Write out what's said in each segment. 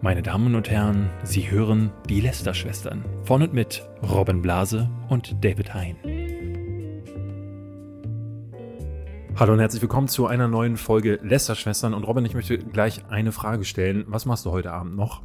Meine Damen und Herren, Sie hören die Lester-Schwestern von und mit Robin Blase und David Hein. Hallo und herzlich willkommen zu einer neuen Folge Lester-Schwestern. Und Robin, ich möchte gleich eine Frage stellen. Was machst du heute Abend noch?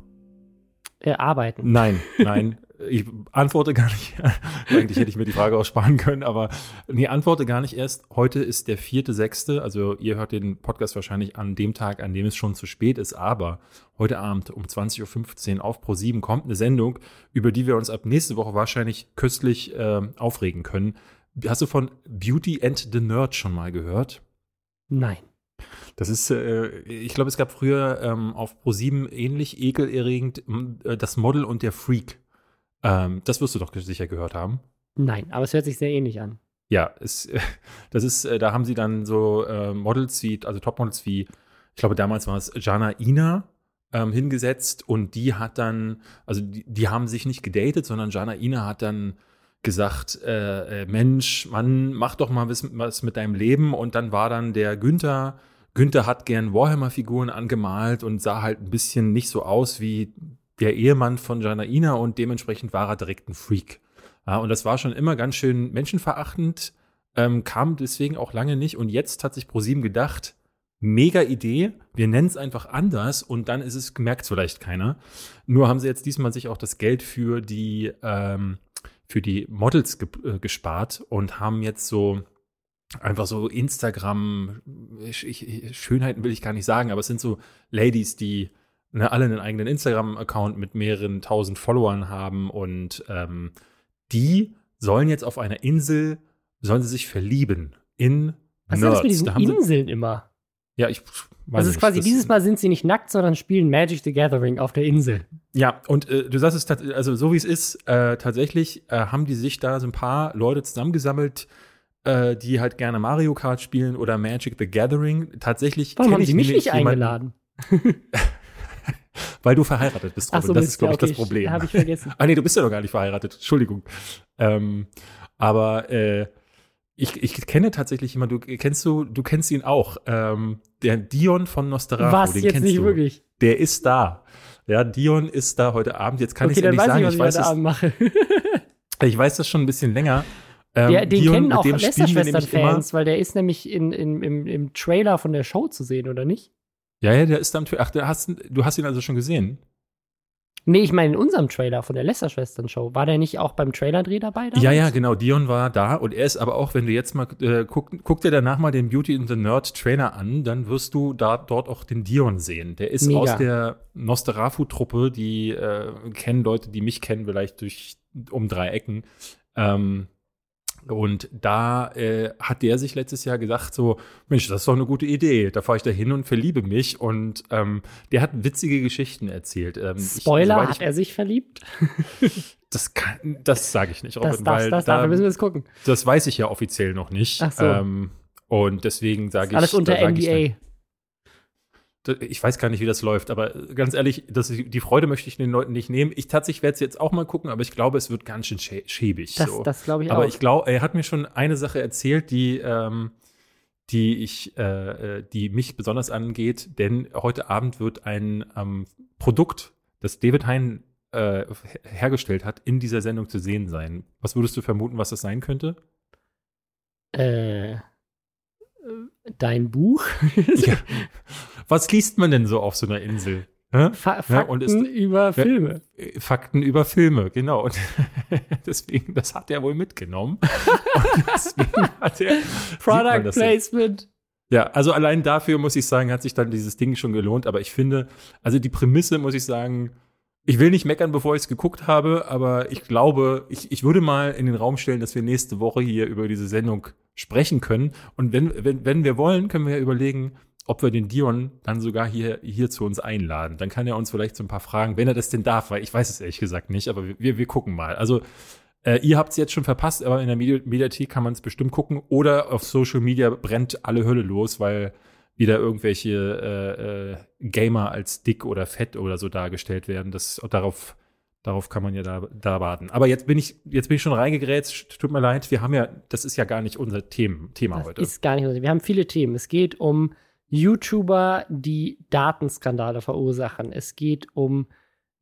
Äh, arbeiten. Nein, nein. ich antworte gar nicht. Eigentlich hätte ich mir die Frage auch sparen können, aber nee, antworte gar nicht erst. Heute ist der vierte, sechste. Also ihr hört den Podcast wahrscheinlich an dem Tag, an dem es schon zu spät ist. Aber heute Abend um 20.15 Uhr auf Pro7 kommt eine Sendung, über die wir uns ab nächste Woche wahrscheinlich köstlich äh, aufregen können. Hast du von Beauty and the Nerd schon mal gehört? Nein. Das ist, äh, ich glaube, es gab früher ähm, auf Pro7 ähnlich ekelerregend äh, das Model und der Freak. Ähm, das wirst du doch sicher gehört haben. Nein, aber es hört sich sehr ähnlich an. Ja, es, das ist, äh, da haben sie dann so äh, Models wie, also Topmodels wie, ich glaube, damals war es Jana Ina ähm, hingesetzt und die hat dann, also die, die, haben sich nicht gedatet, sondern Jana Ina hat dann gesagt, äh, äh, Mensch, Mann, mach doch mal was, was mit deinem Leben und dann war dann der Günther, Günther hat gern Warhammer-Figuren angemalt und sah halt ein bisschen nicht so aus wie der Ehemann von Janaina und dementsprechend war er direkt ein Freak. Ja, und das war schon immer ganz schön menschenverachtend, ähm, kam deswegen auch lange nicht. Und jetzt hat sich ProSieben gedacht, mega Idee, wir nennen es einfach anders und dann ist es, merkt vielleicht keiner. Nur haben sie jetzt diesmal sich auch das Geld für die, ähm, für die Models ge äh, gespart und haben jetzt so einfach so Instagram, ich, ich, Schönheiten will ich gar nicht sagen, aber es sind so Ladies, die ne, alle einen eigenen Instagram-Account mit mehreren tausend Followern haben und ähm, die sollen jetzt auf einer Insel, sollen sie sich verlieben in Was Nerds. ist das mit diesen Inseln immer? Ja, ich weiß Also es ist quasi, dieses Mal sind sie nicht nackt, sondern spielen Magic the Gathering auf der Insel. Ja, und äh, du sagst es, also so wie es ist, äh, tatsächlich äh, haben die sich da so ein paar Leute zusammengesammelt, äh, die halt gerne Mario Kart spielen oder Magic the Gathering. Tatsächlich Warum haben sie mich nicht eingeladen? Weil du verheiratet bist, Robin. So, das ist, glaube okay, ich, das Problem. Habe ich vergessen. ah, nee, du bist ja noch gar nicht verheiratet. Entschuldigung. Ähm, aber äh, ich, ich kenne tatsächlich jemanden, du kennst du, du kennst ihn auch. Ähm, der Dion von Nosterato. Was, den jetzt kennst nicht du. wirklich? Der ist da. Ja, Dion ist da heute Abend. Jetzt kann okay, ich es nicht weiß sagen. Ich, was ich, weiß heute Abend mache. ich weiß das schon ein bisschen länger. Ähm, der, den Dion, kennen auch Lästerschwestern-Fans, weil der ist nämlich in, in, im, im Trailer von der Show zu sehen, oder nicht? Ja, ja, der ist am Ach, der hast, du hast ihn also schon gesehen? Nee, ich meine in unserem Trailer von der Lester-Schwestern-Show. War der nicht auch beim Trailerdreh dabei? Damals? Ja, ja, genau. Dion war da und er ist aber auch, wenn du jetzt mal äh, guck, guck dir danach mal den Beauty and the Nerd Trailer an, dann wirst du da dort auch den Dion sehen. Der ist Mega. aus der Nosterafu-Truppe, die äh, kennen Leute, die mich kennen, vielleicht durch um drei Ecken. Ähm, und da äh, hat der sich letztes Jahr gesagt, so, Mensch, das ist doch eine gute Idee. Da fahre ich da hin und verliebe mich. Und ähm, der hat witzige Geschichten erzählt. Ähm, Spoiler, ich, hat er sich verliebt? das kann, das sage ich nicht, Robin, das, das, weil das, da, müssen wir es gucken. Das weiß ich ja offiziell noch nicht. Ach so. Ähm, und deswegen sage ich. Alles unter da NDA. Ich, ich weiß gar nicht, wie das läuft, aber ganz ehrlich, das, die Freude möchte ich den Leuten nicht nehmen. Ich tatsächlich werde es jetzt auch mal gucken, aber ich glaube, es wird ganz schön schä schäbig. Das, so. das glaube ich aber auch. ich glaube, er hat mir schon eine Sache erzählt, die, ähm, die ich, äh, äh, die mich besonders angeht, denn heute Abend wird ein ähm, Produkt, das David Hein äh, hergestellt hat, in dieser Sendung zu sehen sein. Was würdest du vermuten, was das sein könnte? Äh, dein Buch? ja. Was liest man denn so auf so einer Insel? Fa Fakten ja, ist, über Filme. Ja, Fakten über Filme, genau. Und deswegen, das hat er wohl mitgenommen. Und deswegen hat er Product Placement. Ja, also allein dafür muss ich sagen, hat sich dann dieses Ding schon gelohnt. Aber ich finde, also die Prämisse muss ich sagen, ich will nicht meckern, bevor ich es geguckt habe, aber ich glaube, ich, ich würde mal in den Raum stellen, dass wir nächste Woche hier über diese Sendung sprechen können. Und wenn, wenn, wenn wir wollen, können wir ja überlegen, ob wir den Dion dann sogar hier, hier zu uns einladen. Dann kann er uns vielleicht so ein paar Fragen, wenn er das denn darf, weil ich weiß es ehrlich gesagt nicht, aber wir, wir gucken mal. Also äh, ihr habt es jetzt schon verpasst, aber in der Medi Mediathek kann man es bestimmt gucken. Oder auf Social Media brennt alle Hölle los, weil wieder irgendwelche äh, äh, Gamer als dick oder fett oder so dargestellt werden. Das, darauf, darauf kann man ja da, da warten. Aber jetzt bin ich, jetzt bin ich schon reingegrätscht. Tut mir leid. Wir haben ja, das ist ja gar nicht unser Themen, Thema das heute. Ist gar nicht unser Wir haben viele Themen. Es geht um YouTuber, die Datenskandale verursachen. Es geht um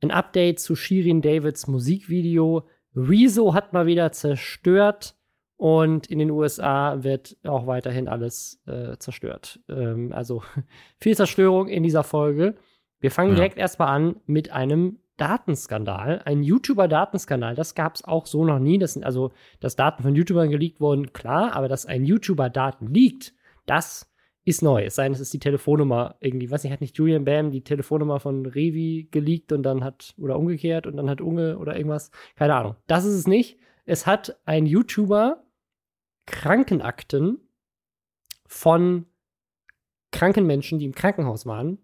ein Update zu Shirin Davids Musikvideo. Rezo hat mal wieder zerstört und in den USA wird auch weiterhin alles äh, zerstört. Ähm, also viel Zerstörung in dieser Folge. Wir fangen ja. direkt erstmal an mit einem Datenskandal, ein YouTuber-Datenskandal. Das gab es auch so noch nie. Das sind also, dass Daten von YouTubern geleakt wurden, klar, aber dass ein YouTuber Daten liegt, das ist neu. Es sei denn, es ist die Telefonnummer irgendwie, weiß nicht, hat nicht Julian Bam die Telefonnummer von Revi geleakt und dann hat, oder umgekehrt und dann hat Unge oder irgendwas, keine Ahnung. Das ist es nicht. Es hat ein YouTuber Krankenakten von kranken Menschen, die im Krankenhaus waren,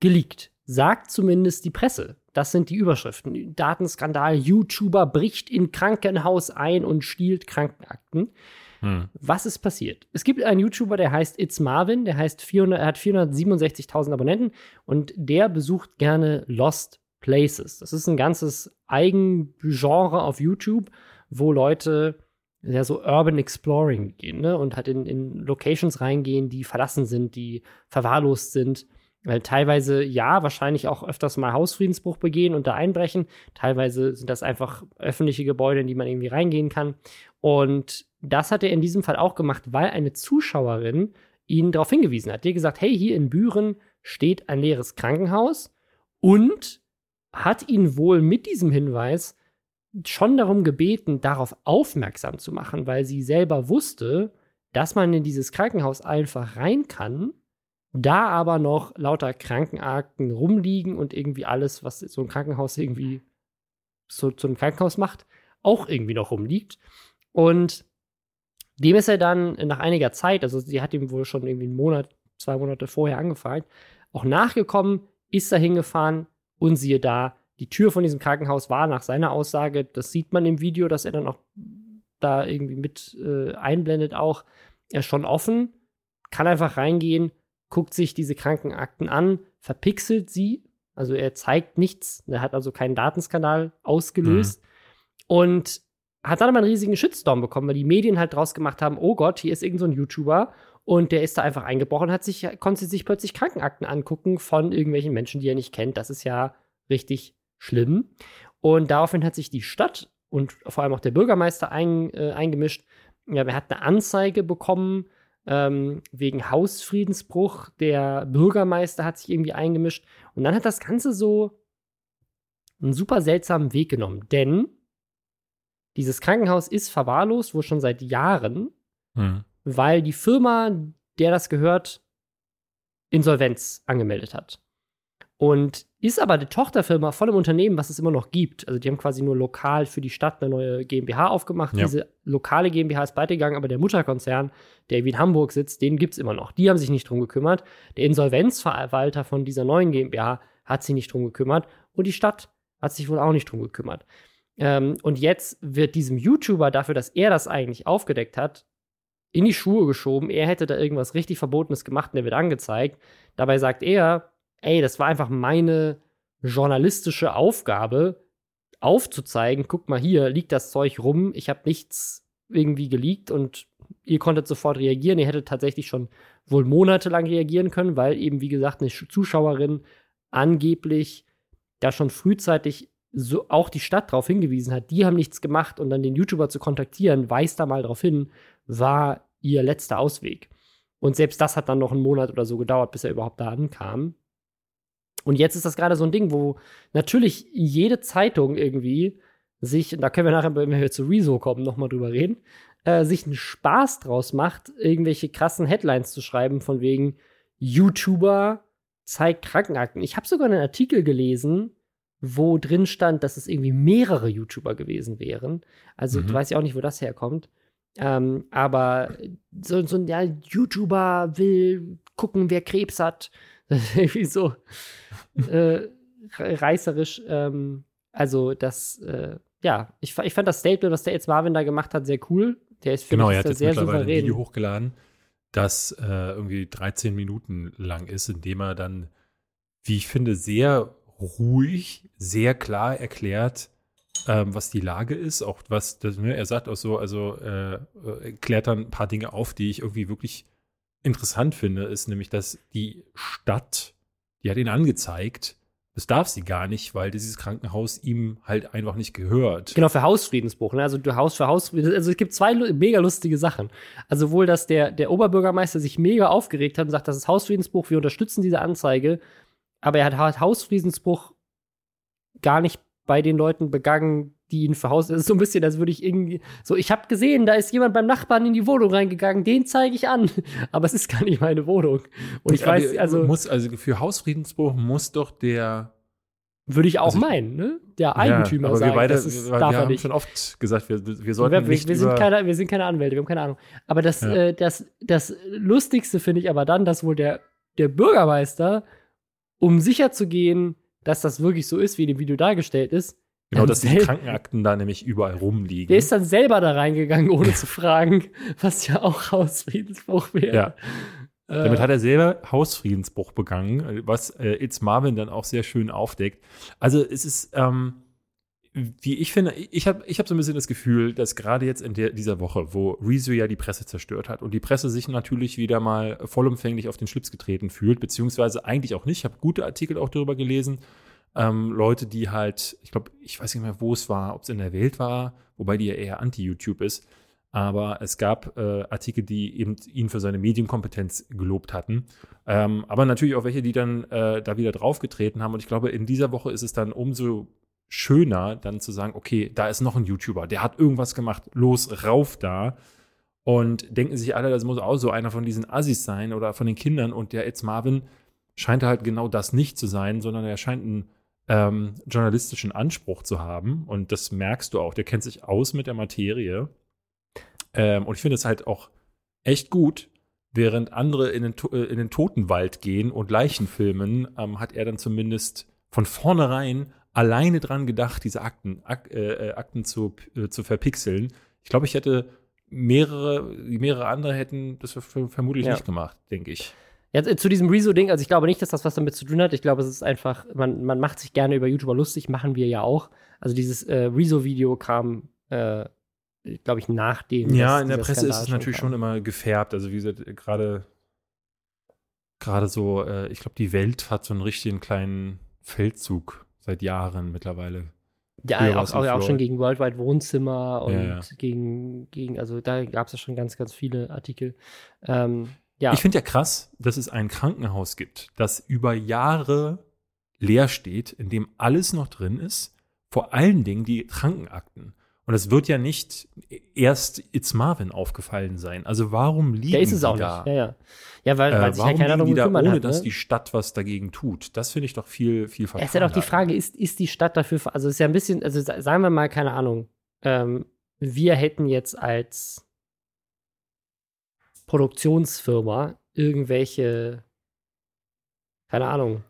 geleakt. Sagt zumindest die Presse. Das sind die Überschriften. Datenskandal, YouTuber bricht in Krankenhaus ein und stiehlt Krankenakten. Hm. Was ist passiert? Es gibt einen YouTuber, der heißt It's Marvin, der heißt 400, er hat 467.000 Abonnenten und der besucht gerne Lost Places. Das ist ein ganzes Eigengenre auf YouTube, wo Leute ja so Urban Exploring gehen ne? und halt in, in Locations reingehen, die verlassen sind, die verwahrlost sind. Weil teilweise ja, wahrscheinlich auch öfters mal Hausfriedensbruch begehen und da einbrechen. Teilweise sind das einfach öffentliche Gebäude, in die man irgendwie reingehen kann. Und das hat er in diesem Fall auch gemacht, weil eine Zuschauerin ihn darauf hingewiesen hat. Die hat gesagt, hey, hier in Büren steht ein leeres Krankenhaus und hat ihn wohl mit diesem Hinweis schon darum gebeten, darauf aufmerksam zu machen, weil sie selber wusste, dass man in dieses Krankenhaus einfach rein kann, da aber noch lauter Krankenakten rumliegen und irgendwie alles, was so ein Krankenhaus irgendwie so zu einem Krankenhaus macht, auch irgendwie noch rumliegt. Und dem ist er dann nach einiger Zeit, also sie hat ihm wohl schon irgendwie einen Monat, zwei Monate vorher angefragt, auch nachgekommen, ist da hingefahren und siehe da, die Tür von diesem Krankenhaus war nach seiner Aussage, das sieht man im Video, dass er dann auch da irgendwie mit äh, einblendet, auch er schon offen, kann einfach reingehen, guckt sich diese Krankenakten an, verpixelt sie, also er zeigt nichts, er hat also keinen Datenskandal ausgelöst mhm. und hat dann aber einen riesigen Shitstorm bekommen, weil die Medien halt draus gemacht haben, oh Gott, hier ist irgend so ein YouTuber und der ist da einfach eingebrochen, hat sich, konnte sich plötzlich Krankenakten angucken von irgendwelchen Menschen, die er nicht kennt. Das ist ja richtig schlimm. Und daraufhin hat sich die Stadt und vor allem auch der Bürgermeister ein, äh, eingemischt. Ja, er hat eine Anzeige bekommen ähm, wegen Hausfriedensbruch. Der Bürgermeister hat sich irgendwie eingemischt. Und dann hat das Ganze so einen super seltsamen Weg genommen. Denn dieses Krankenhaus ist verwahrlost, wohl schon seit Jahren, hm. weil die Firma, der das gehört, Insolvenz angemeldet hat. Und ist aber die Tochterfirma von einem Unternehmen, was es immer noch gibt. Also die haben quasi nur lokal für die Stadt eine neue GmbH aufgemacht. Ja. Diese lokale GmbH ist beigegangen, aber der Mutterkonzern, der wie in Hamburg sitzt, den gibt es immer noch. Die haben sich nicht drum gekümmert. Der Insolvenzverwalter von dieser neuen GmbH hat sich nicht drum gekümmert. Und die Stadt hat sich wohl auch nicht drum gekümmert. Ähm, und jetzt wird diesem YouTuber dafür, dass er das eigentlich aufgedeckt hat, in die Schuhe geschoben. Er hätte da irgendwas richtig Verbotenes gemacht und er wird angezeigt. Dabei sagt er, ey, das war einfach meine journalistische Aufgabe, aufzuzeigen, guck mal hier, liegt das Zeug rum, ich habe nichts irgendwie geleakt und ihr konntet sofort reagieren. Ihr hättet tatsächlich schon wohl monatelang reagieren können, weil eben, wie gesagt, eine Zuschauerin angeblich da schon frühzeitig so auch die Stadt darauf hingewiesen hat, die haben nichts gemacht und dann den YouTuber zu kontaktieren, weist da mal darauf hin, war ihr letzter Ausweg. Und selbst das hat dann noch einen Monat oder so gedauert, bis er überhaupt da ankam. Und jetzt ist das gerade so ein Ding, wo natürlich jede Zeitung irgendwie sich, da können wir nachher, wenn wir zu Rezo kommen, nochmal drüber reden, äh, sich einen Spaß draus macht, irgendwelche krassen Headlines zu schreiben, von wegen YouTuber zeigt Krankenakten. Ich habe sogar einen Artikel gelesen, wo drin stand, dass es irgendwie mehrere YouTuber gewesen wären. Also, mhm. du weißt ja auch nicht, wo das herkommt. Ähm, aber so, so ein ja, YouTuber will gucken, wer Krebs hat. Das ist irgendwie so äh, reißerisch. Ähm, also, das, äh, ja, ich, ich fand das Statement, was der jetzt Marvin da gemacht hat, sehr cool. Der ist, genau, er hat jetzt sehr mittlerweile souverän. ein Video hochgeladen, das äh, irgendwie 13 Minuten lang ist, in dem er dann, wie ich finde, sehr ruhig, sehr klar erklärt, ähm, was die Lage ist, auch was, das, ne, er sagt auch so, also äh, äh, klärt dann ein paar Dinge auf, die ich irgendwie wirklich interessant finde, ist nämlich, dass die Stadt, die hat ihn angezeigt, das darf sie gar nicht, weil dieses Krankenhaus ihm halt einfach nicht gehört. Genau, für Hausfriedensbruch. Ne? Also du Haus für Hausfriedensbruch. Also es gibt zwei mega lustige Sachen. Also wohl, dass der, der Oberbürgermeister sich mega aufgeregt hat und sagt, das ist Hausfriedensbruch, wir unterstützen diese Anzeige. Aber er hat Ha- Hausfriedensbruch gar nicht bei den Leuten begangen, die ihn für Haus. Es ist so ein bisschen, als würde ich irgendwie. So, ich habe gesehen, da ist jemand beim Nachbarn in die Wohnung reingegangen, den zeige ich an. Aber es ist gar nicht meine Wohnung. Und ich weiß, Aber also muss, also für Hausfriedensbruch muss doch der würde ich auch also ich- meinen, ne? Der Eigentümer ja, aber sagen, wir beide, das ist, wir, wir haben nicht. schon oft gesagt, wir, wir sollten wir, nicht wir, sind keine, wir sind keine Anwälte, wir haben keine Ahnung. Aber das, Ja. äh, das, das Lustigste finde ich aber dann, dass wohl der, der Bürgermeister, um sicher zu gehen, dass das wirklich so ist, wie in dem Video dargestellt ist, genau, dann dass die Krankenakten da nämlich überall rumliegen. der ist dann selber da reingegangen, ohne zu fragen, was ja auch Hausfriedensbruch wäre. Ja. Äh, Damit hat er selber Hausfriedensbruch begangen, was äh, It's Marvin dann auch sehr schön aufdeckt. Also es ist, ähm, wie ich finde, ich habe ich hab so ein bisschen das Gefühl, dass gerade jetzt in der, dieser Woche, wo Rezo ja die Presse zerstört hat und die Presse sich natürlich wieder mal vollumfänglich auf den Schlips getreten fühlt, beziehungsweise eigentlich auch nicht. Ich habe gute Artikel auch darüber gelesen. Ähm, Leute, die halt, ich glaube, ich weiß nicht mehr, wo es war, ob es in der Welt war, wobei die ja eher anti-YouTube ist. Aber es gab äh, Artikel, die eben ihn für seine Medienkompetenz gelobt hatten. Ähm, aber natürlich auch welche, die dann äh, da wieder draufgetreten haben. Und ich glaube, in dieser Woche ist es dann umso schöner, dann zu sagen, okay, da ist noch ein YouTuber, der hat irgendwas gemacht, los, rauf da. Und denken sich alle, das muss auch so einer von diesen Assis sein oder von den Kindern. Und der It's Marvin scheint halt genau das nicht zu sein, sondern er scheint einen ähm, journalistischen Anspruch zu haben. Und das merkst du auch. Der kennt sich aus mit der Materie. Ähm, und ich finde es halt auch echt gut, während andere in den, äh, in den Totenwald gehen und Leichen filmen, ähm, hat er dann zumindest von vornherein alleine dran gedacht, diese Akten, Ak äh, äh, Akten zu, äh, zu verpixeln. Ich glaube, ich hätte mehrere, mehrere andere hätten das ver- vermutlich Ja. nicht gemacht, denke ich. Jetzt äh, zu diesem Rezo-Ding, also ich glaube nicht, dass das was damit zu tun hat. Ich glaube, es ist einfach, man, man macht sich gerne über YouTuber lustig, machen wir ja auch. Also dieses äh, Rezo-Video kam, äh, glaube ich, nachdem. Ja, das- in der Presse ist Skandal es natürlich kam. schon immer gefärbt. Also wie gesagt, gerade gerade so, äh, ich glaube, die Welt hat so einen richtigen kleinen Feldzug seit Jahren mittlerweile. Ja, Früher auch, auch, auch schon gegen Worldwide Wohnzimmer und Ja, ja. Gegen, gegen, also da gab es ja schon ganz, ganz viele Artikel. Ähm, ja, Ich finde ja krass, dass es ein Krankenhaus gibt, das über Jahre leer steht, in dem alles noch drin ist, vor allen Dingen die Krankenakten. Und es wird ja nicht erst It's Marvin aufgefallen sein. Also warum liegen der ist es die auch da? nicht. Ja, ja. Ja, weil, weil Äh, sich ja warum keiner darum die da, gekümmert ohne hat. dass ne? die Stadt was dagegen tut? Das finde ich doch viel, viel Es ist ja doch die Frage, ist, ist die Stadt dafür, also es ist ja ein bisschen, also sa- sagen wir mal, keine Ahnung, ähm, wir hätten jetzt als Produktionsfirma irgendwelche, keine Ahnung,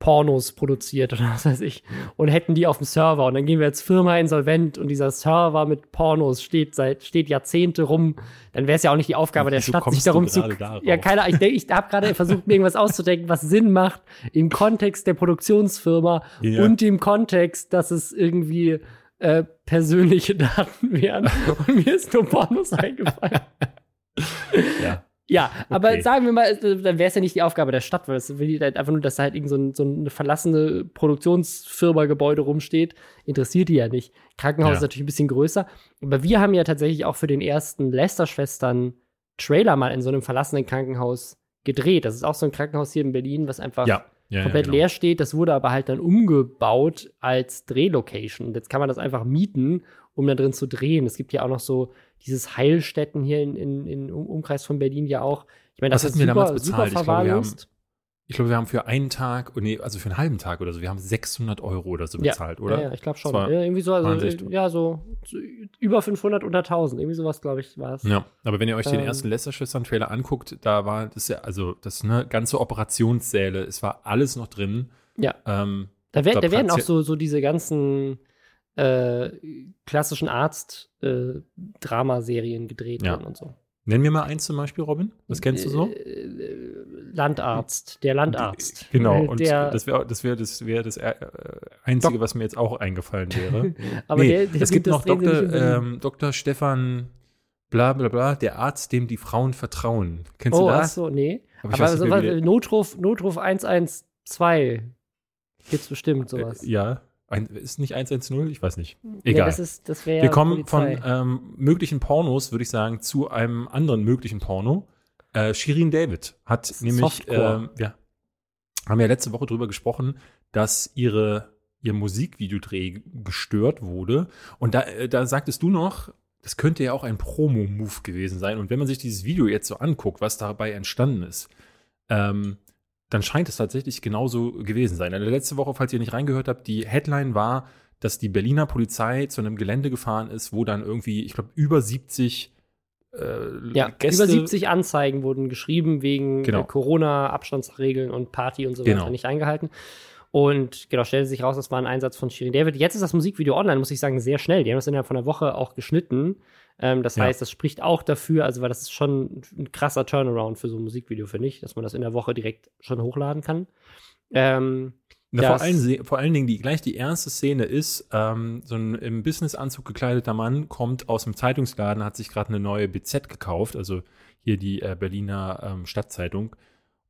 Pornos produziert oder was weiß ich und hätten die auf dem Server und dann gehen wir als Firma insolvent und dieser Server mit Pornos steht seit steht Jahrzehnte rum, dann wäre es ja auch nicht die Aufgabe der Wieso Stadt, sich darum zu darauf? ja keine Ahnung, ich, denk- ich habe gerade versucht mir irgendwas auszudenken, was Sinn macht im Kontext der Produktionsfirma Ja. und im Kontext, dass es irgendwie äh, persönliche Daten wären und mir ist nur Pornos eingefallen. Ja. Ja, aber Okay. sagen wir mal, äh, dann wäre es ja nicht die Aufgabe der Stadt, weil es will die halt einfach nur, dass da halt irgend so, ein, so eine verlassene Produktionsfirma-Gebäude rumsteht. Interessiert die ja nicht. Krankenhaus Ja. ist natürlich ein bisschen größer. Aber wir haben ja tatsächlich auch für den ersten Lester-Schwestern Trailer mal in so einem verlassenen Krankenhaus gedreht. Das ist auch so ein Krankenhaus hier in Berlin, was einfach Ja, ja, komplett ja, genau. leer steht. Das wurde aber halt dann umgebaut als Drehlocation. Und jetzt kann man das einfach mieten, um da drin zu drehen. Es gibt ja auch noch so dieses Heilstätten hier in, in, in Um- Umkreis von Berlin ja auch. Ich meine, Was das ist hatten wir super, damals super bezahlt? Ich glaube, wir haben- verwahrlost. Ich glaube, wir haben für einen Tag, oh nee, also für einen halben Tag oder so, wir haben 600 Euro oder so Ja, bezahlt, oder? Ja, ja, ich glaube schon. Ja, irgendwie so, also, ja, so, so über 500 unter 1000. Irgendwie sowas, glaube ich, war es. Ja, aber wenn ihr euch den Ähm. ersten Lester-Schwestern-Trailer anguckt, da war das ja, also das ne, ganze Operationssäle, es war alles noch drin. Ja. Ähm, Da, wer, Da da werden auch so, so diese ganzen äh, klassischen Arzt-Dramaserien gedreht Ja. und so. Nenn mir mal eins zum Beispiel, Robin. Was kennst du so? Äh, Landarzt, der Landarzt. Genau, Äh, und der, das wäre das, wär, das, wär das äh, Einzige, Doc- was mir jetzt auch eingefallen wäre. aber nee, der, der es gibt noch Dr. Ähm, Dr. Stefan bla bla bla, der Arzt, dem die Frauen vertrauen. Kennst oh, du das? so, nee. Aber ich Aber weiß der- Notruf, Notruf 112 gibt's bestimmt sowas. Äh, ja, ein, ist nicht 110? Ich weiß nicht. Nee, Egal. das ist, das Wir kommen Polizei. von ähm, möglichen Pornos, würde ich sagen, zu einem anderen möglichen Porno. Äh, Shirin David hat nämlich, ähm, wir haben ja letzte Woche drüber gesprochen, dass ihre, ihr Musikvideodreh gestört wurde. Und da, äh, da sagtest du noch, das könnte ja auch ein Promo-Move gewesen sein. Und wenn man sich dieses Video jetzt so anguckt, was dabei entstanden ist, ähm, dann scheint es tatsächlich genauso gewesen sein. Also letzte Woche, falls ihr nicht reingehört habt, die Headline war, dass die Berliner Polizei zu einem Gelände gefahren ist, wo dann irgendwie, ich glaube, über 70 äh, Ja, Gäste. über 70 Anzeigen wurden geschrieben wegen Genau. äh, Corona-Abstandsregeln und Party und so weiter Genau. nicht eingehalten. Und genau, stellte sich raus, das war ein Einsatz von Shirin David. Jetzt ist das Musikvideo online, muss ich sagen, sehr schnell. Die haben das innerhalb von einer Woche auch geschnitten. Ähm, das Ja. heißt, das spricht auch dafür, also weil das ist schon ein krasser Turnaround für so ein Musikvideo, finde ich, dass man das in der Woche direkt schon hochladen kann. Ähm, Na, vor, allen, vor allen Dingen, die, gleich die erste Szene ist, ähm, so ein im Businessanzug gekleideter Mann kommt aus dem Zeitungsladen, hat sich gerade eine neue BZ gekauft, also hier die äh, Berliner ähm, Stadtzeitung,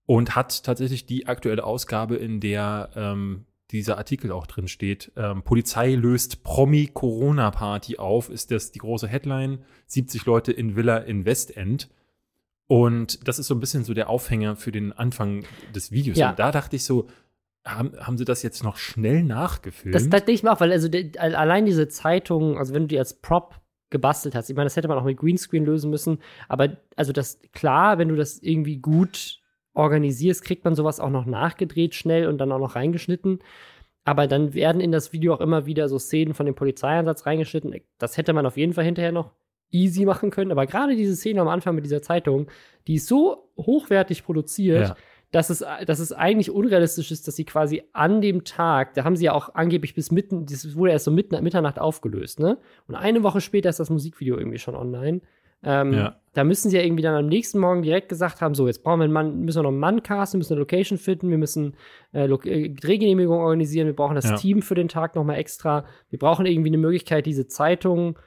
und hat tatsächlich die aktuelle Ausgabe, in der ähm, dieser Artikel auch drin steht. Ähm, Polizei löst Promi-Corona-Party auf, ist das die große Headline. 70 Leute in Villa in Westend. Und das ist so ein bisschen so der Aufhänger für den Anfang des Videos. Ja. Und da dachte ich so, haben, haben sie das jetzt noch schnell nachgefilmt? Das, das denke ich mir auch, weil also al- allein diese Zeitung, also wenn du die als Prop gebastelt hast, ich meine, das hätte man auch mit Greenscreen lösen müssen, aber also das, klar, wenn du das irgendwie gut organisierst, kriegt man sowas auch noch nachgedreht schnell und dann auch noch reingeschnitten. Aber dann werden in das Video auch immer wieder so Szenen von dem Polizeieinsatz reingeschnitten. Das hätte man auf jeden Fall hinterher noch easy machen können. Aber gerade diese Szene am Anfang mit dieser Zeitung, die ist so hochwertig produziert, Ja. dass es, dass es eigentlich unrealistisch ist, dass sie quasi an dem Tag, da haben sie ja auch angeblich bis mitten, das wurde erst so mitten, Mitternacht aufgelöst, ne? Und eine Woche später ist das Musikvideo irgendwie schon online. Ähm, Ja. Da müssen sie ja irgendwie dann am nächsten Morgen direkt gesagt haben: So, jetzt brauchen wir einen Mann, müssen wir noch einen Mann casten, müssen eine Location finden, wir müssen äh, äh, Drehgenehmigung organisieren, wir brauchen das Ja. Team für den Tag nochmal extra, wir brauchen irgendwie eine Möglichkeit, diese Zeitung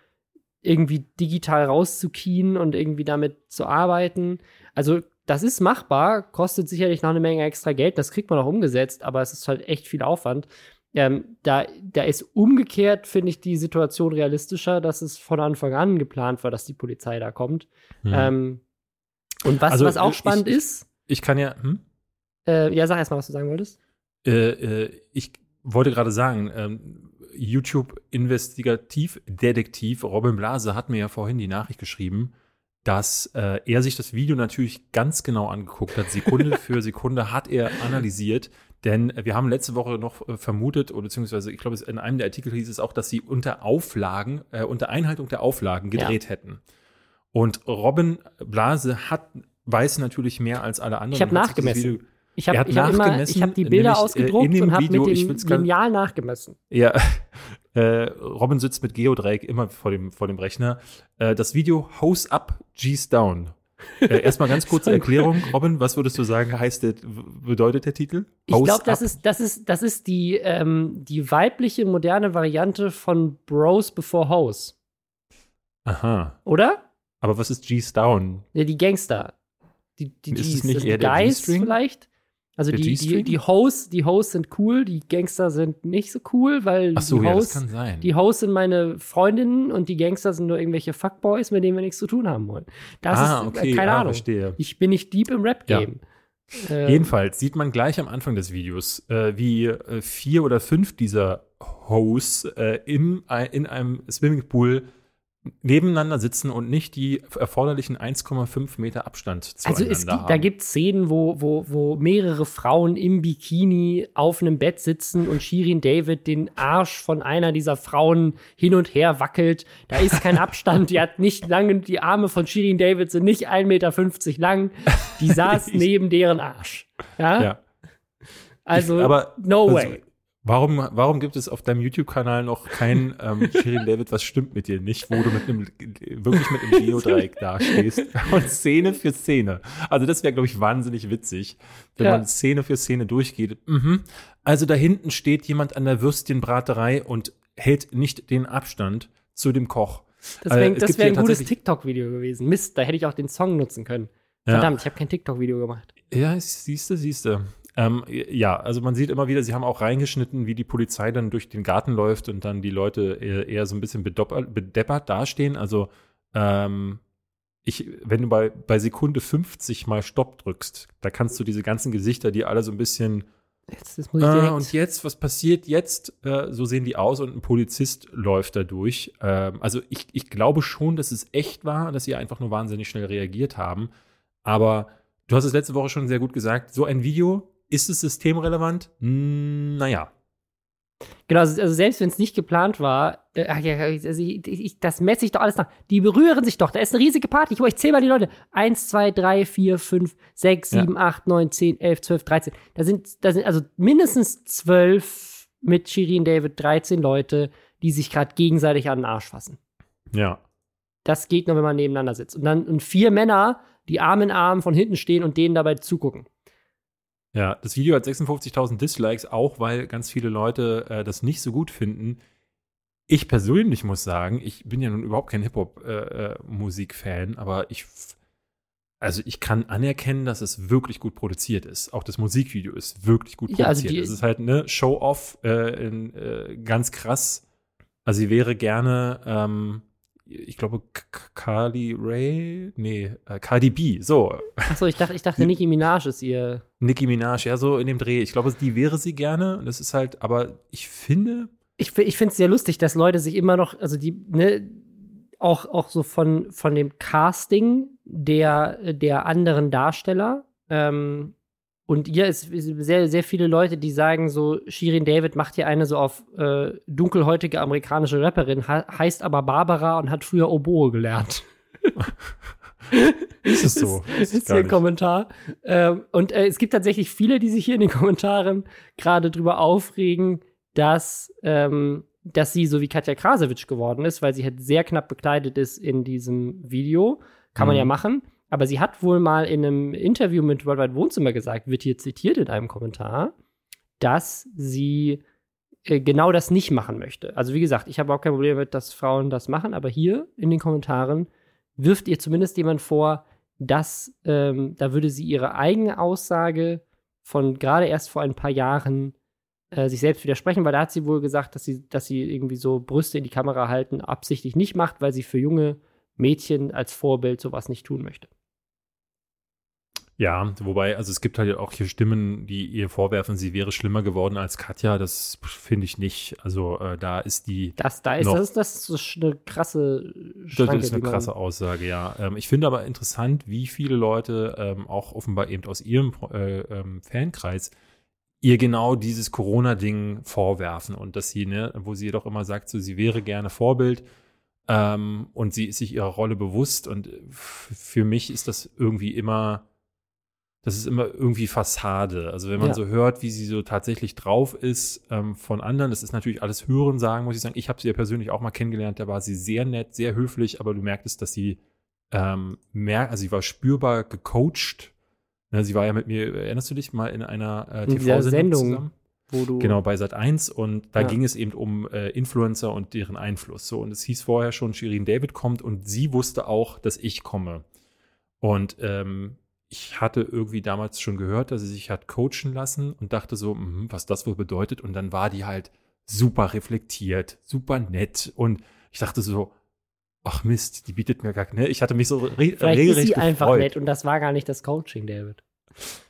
irgendwie digital rauszukien und irgendwie damit zu arbeiten. Also, das ist machbar, kostet sicherlich noch eine Menge extra Geld, das kriegt man auch umgesetzt, aber es ist halt echt viel Aufwand. Ähm, da, da ist umgekehrt, finde ich, die Situation realistischer, dass es von Anfang an geplant war, dass die Polizei da kommt. Hm. Ähm, und was, Also, was auch spannend ich- ist, ich kann ja, hm? äh, ja, sag erst mal, was du sagen wolltest. äh, äh, ich wollte gerade sagen, ähm, YouTube-Investigativ-Detektiv Robin Blase hat mir ja vorhin die Nachricht geschrieben, dass äh, er sich das Video natürlich ganz genau angeguckt hat. Sekunde für Sekunde hat er analysiert. Denn wir haben letzte Woche noch äh, vermutet, oder beziehungsweise ich glaube, in einem der Artikel hieß es auch, dass sie unter Auflagen, äh, unter Einhaltung der Auflagen gedreht hätten. Und Robin Blase hat, weiß natürlich mehr als alle anderen. Ich hab und hat sich das nachgemessen. Ich habe hab immer, nachgemessen, ich habe die Bilder nämlich, äh, ausgedruckt dem und habe mit dem Lineal nachgemessen. Ja, äh, Robin sitzt mit Geodreieck immer vor dem, vor dem Rechner. Äh, das Video Hose Up, G's Down. Äh, erstmal ganz kurze Erklärung. Robin, was würdest du sagen, heißt der, bedeutet der Titel? Ich Hose glaube, das ist, das ist, das ist die, ähm, die weibliche, moderne Variante von Bros Before Hoes, Aha. oder? Aber was ist G's Down? Ja, die Gangster. Die, die Ist es Gs. nicht Das eher der Guys G-String? vielleicht? Also die, die, die Hoes, die Hoes sind cool, die Gangster sind nicht so cool, weil so, die ja, kann sein. die Hoes sind meine Freundinnen und die Gangster sind nur irgendwelche Fuckboys, mit denen wir nichts zu tun haben wollen. Das ah, ist, okay, äh, keine ah, Ahnung. verstehe. Ich bin nicht deep im Rap-Game. Ähm, Jedenfalls sieht man gleich am Anfang des Videos, äh, wie äh, vier oder fünf dieser Hosts äh, in, ein- in einem Swimmingpool nebeneinander sitzen und nicht die erforderlichen 1,5 Meter Abstand Also zueinander es gibt, haben. da gibt es Szenen, wo, wo, wo mehrere Frauen im Bikini auf einem Bett sitzen und Shirin David den Arsch von einer dieser Frauen hin und her wackelt. Da ist kein Abstand, die hat nicht lange, die Arme von Shirin David sind nicht 1,50 Meter lang. Die saß neben deren Arsch. Ja, ja. also Ich- aber no also, way. Warum, warum gibt es auf deinem YouTube-Kanal noch kein ähm, Shirin David, was stimmt mit dir nicht, wo du mit einem wirklich mit einem Geodreieck dastehst und Szene für Szene. Also das wäre, glaube ich, wahnsinnig witzig, wenn Ja. man Szene für Szene durchgeht. Mhm. Also da hinten steht jemand an der Würstchenbraterei und hält nicht den Abstand zu dem Koch. Das wäre das wär ein gutes TikTok-Video gewesen. Mist, da hätte ich auch den Song nutzen können. Verdammt, ja. ich habe kein TikTok-Video gemacht. Ja, siehste, siehste. Ähm, ja, also man sieht immer wieder, sie haben auch reingeschnitten, wie die Polizei dann durch den Garten läuft und dann die Leute eher, eher so ein bisschen bedeppert dastehen. Also ähm, ich, wenn du bei, bei Sekunde 50 mal Stopp drückst, da kannst du diese ganzen Gesichter, die alle so ein bisschen Jetzt, das muss ich direkt. Äh, und jetzt, was passiert jetzt? Äh, so sehen die aus und ein Polizist läuft da durch. Ähm, also ich, ich glaube schon, dass es echt war, dass sie einfach nur wahnsinnig schnell reagiert haben. Aber du hast es letzte Woche schon sehr gut gesagt. So ein Video, ist es systemrelevant? Hm, naja. Genau, also, also selbst wenn es nicht geplant war, äh, also ich, ich, das messe ich doch alles nach. Die berühren sich doch. Da ist eine riesige Party. Ich, ich zähle mal die Leute. Eins, zwei, drei, vier, fünf, sechs, sieben, ja. acht, neun, zehn, elf, zwölf, dreizehn. Da sind, da sind also mindestens zwölf mit Shirin David, 13 Leute, die sich gerade gegenseitig an den Arsch fassen. Ja. Das geht nur, wenn man nebeneinander sitzt. Und dann und vier Männer, die Arm in Arm von hinten stehen und denen dabei zugucken. Ja, das Video hat 56.000 Dislikes, auch weil ganz viele Leute äh, das nicht so gut finden. Ich persönlich muss sagen, ich bin ja nun überhaupt kein Hip-Hop-Musik-Fan, äh, äh aber ich, also ich kann anerkennen, dass es wirklich gut produziert ist. Auch das Musikvideo ist wirklich gut produziert. Ja, also es ist halt eine Show-Off, äh, äh, ganz krass. Also sie wäre gerne ähm, ich glaube, Carly Ray, nee, äh, Cardi B, so. Achso, ich dachte, ich dachte, Nicki Minaj ist ihr. Nicki Minaj, ja, so in dem Dreh. Ich glaube, die wäre sie gerne. Das ist halt, aber ich finde. Ich, ich finde es sehr lustig, dass Leute sich immer noch, also die, ne, auch, auch so von, von dem Casting der, der anderen Darsteller, ähm, und hier ist sehr, sehr viele Leute, die sagen so, Shirin David macht hier eine so auf äh, dunkelhäutige amerikanische Rapperin, heißt aber Barbara und hat früher Oboe gelernt. ist es so? Das ist hier ein Kommentar. Ähm, und äh, es gibt tatsächlich viele, die sich hier in den Kommentaren gerade drüber aufregen, dass, ähm, dass sie so wie Katja Krasowitsch geworden ist, weil sie halt sehr knapp bekleidet ist in diesem Video. Kann mhm. man ja machen. Aber sie hat wohl mal in einem Interview mit Worldwide Wohnzimmer gesagt, wird hier zitiert in einem Kommentar, dass sie äh, genau das nicht machen möchte. Also wie gesagt, ich habe auch kein Problem damit, dass Frauen das machen, aber hier in den Kommentaren wirft ihr zumindest jemand vor, dass ähm, da würde sie ihre eigene Aussage von gerade erst vor ein paar Jahren äh, sich selbst widersprechen, weil da hat sie wohl gesagt, dass sie, dass sie irgendwie so Brüste in die Kamera halten absichtlich nicht macht, weil sie für junge Mädchen als Vorbild sowas nicht tun möchte. Ja, wobei, also es gibt halt auch hier Stimmen, die ihr vorwerfen, sie wäre schlimmer geworden als Katja. Das finde ich nicht. Also äh, da ist die. Das, da ist, noch, das, das ist eine krasse Schranke, Das ist eine krasse Aussage, ja. Ähm, ich finde aber interessant, wie viele Leute ähm, auch offenbar eben aus ihrem äh, ähm, Fankreis ihr genau dieses Corona-Ding vorwerfen und dass sie, ne, wo sie doch immer sagt, so, sie wäre gerne Vorbild. Ähm, und sie ist sich ihrer Rolle bewusst und für mich ist das irgendwie immer das ist immer irgendwie Fassade. Also wenn man ja. so hört, wie sie so tatsächlich drauf ist ähm, von anderen, das ist natürlich alles Hören sagen, muss ich sagen. Ich habe sie ja persönlich auch mal kennengelernt, da war sie sehr nett, sehr höflich, aber du merktest, dass sie ähm, mehr, also sie war spürbar gecoacht. Ne, sie war ja mit mir, erinnerst du dich mal in einer äh, TV-Sendung zusammen? Wo du genau, bei Sat 1 und da ja. ging es eben um äh, Influencer und deren Einfluss. So, und es hieß vorher schon, Shirin David kommt und sie wusste auch, dass ich komme. Und ähm, ich hatte irgendwie damals schon gehört, dass sie sich hat coachen lassen und dachte so, mh, was das wohl bedeutet. Und dann war die halt super reflektiert, super nett. Und ich dachte so, ach Mist, die bietet mir gar ne? Ich hatte mich so re Vielleicht regelrecht ist sie gefreut. einfach nett und das war gar nicht das Coaching, David.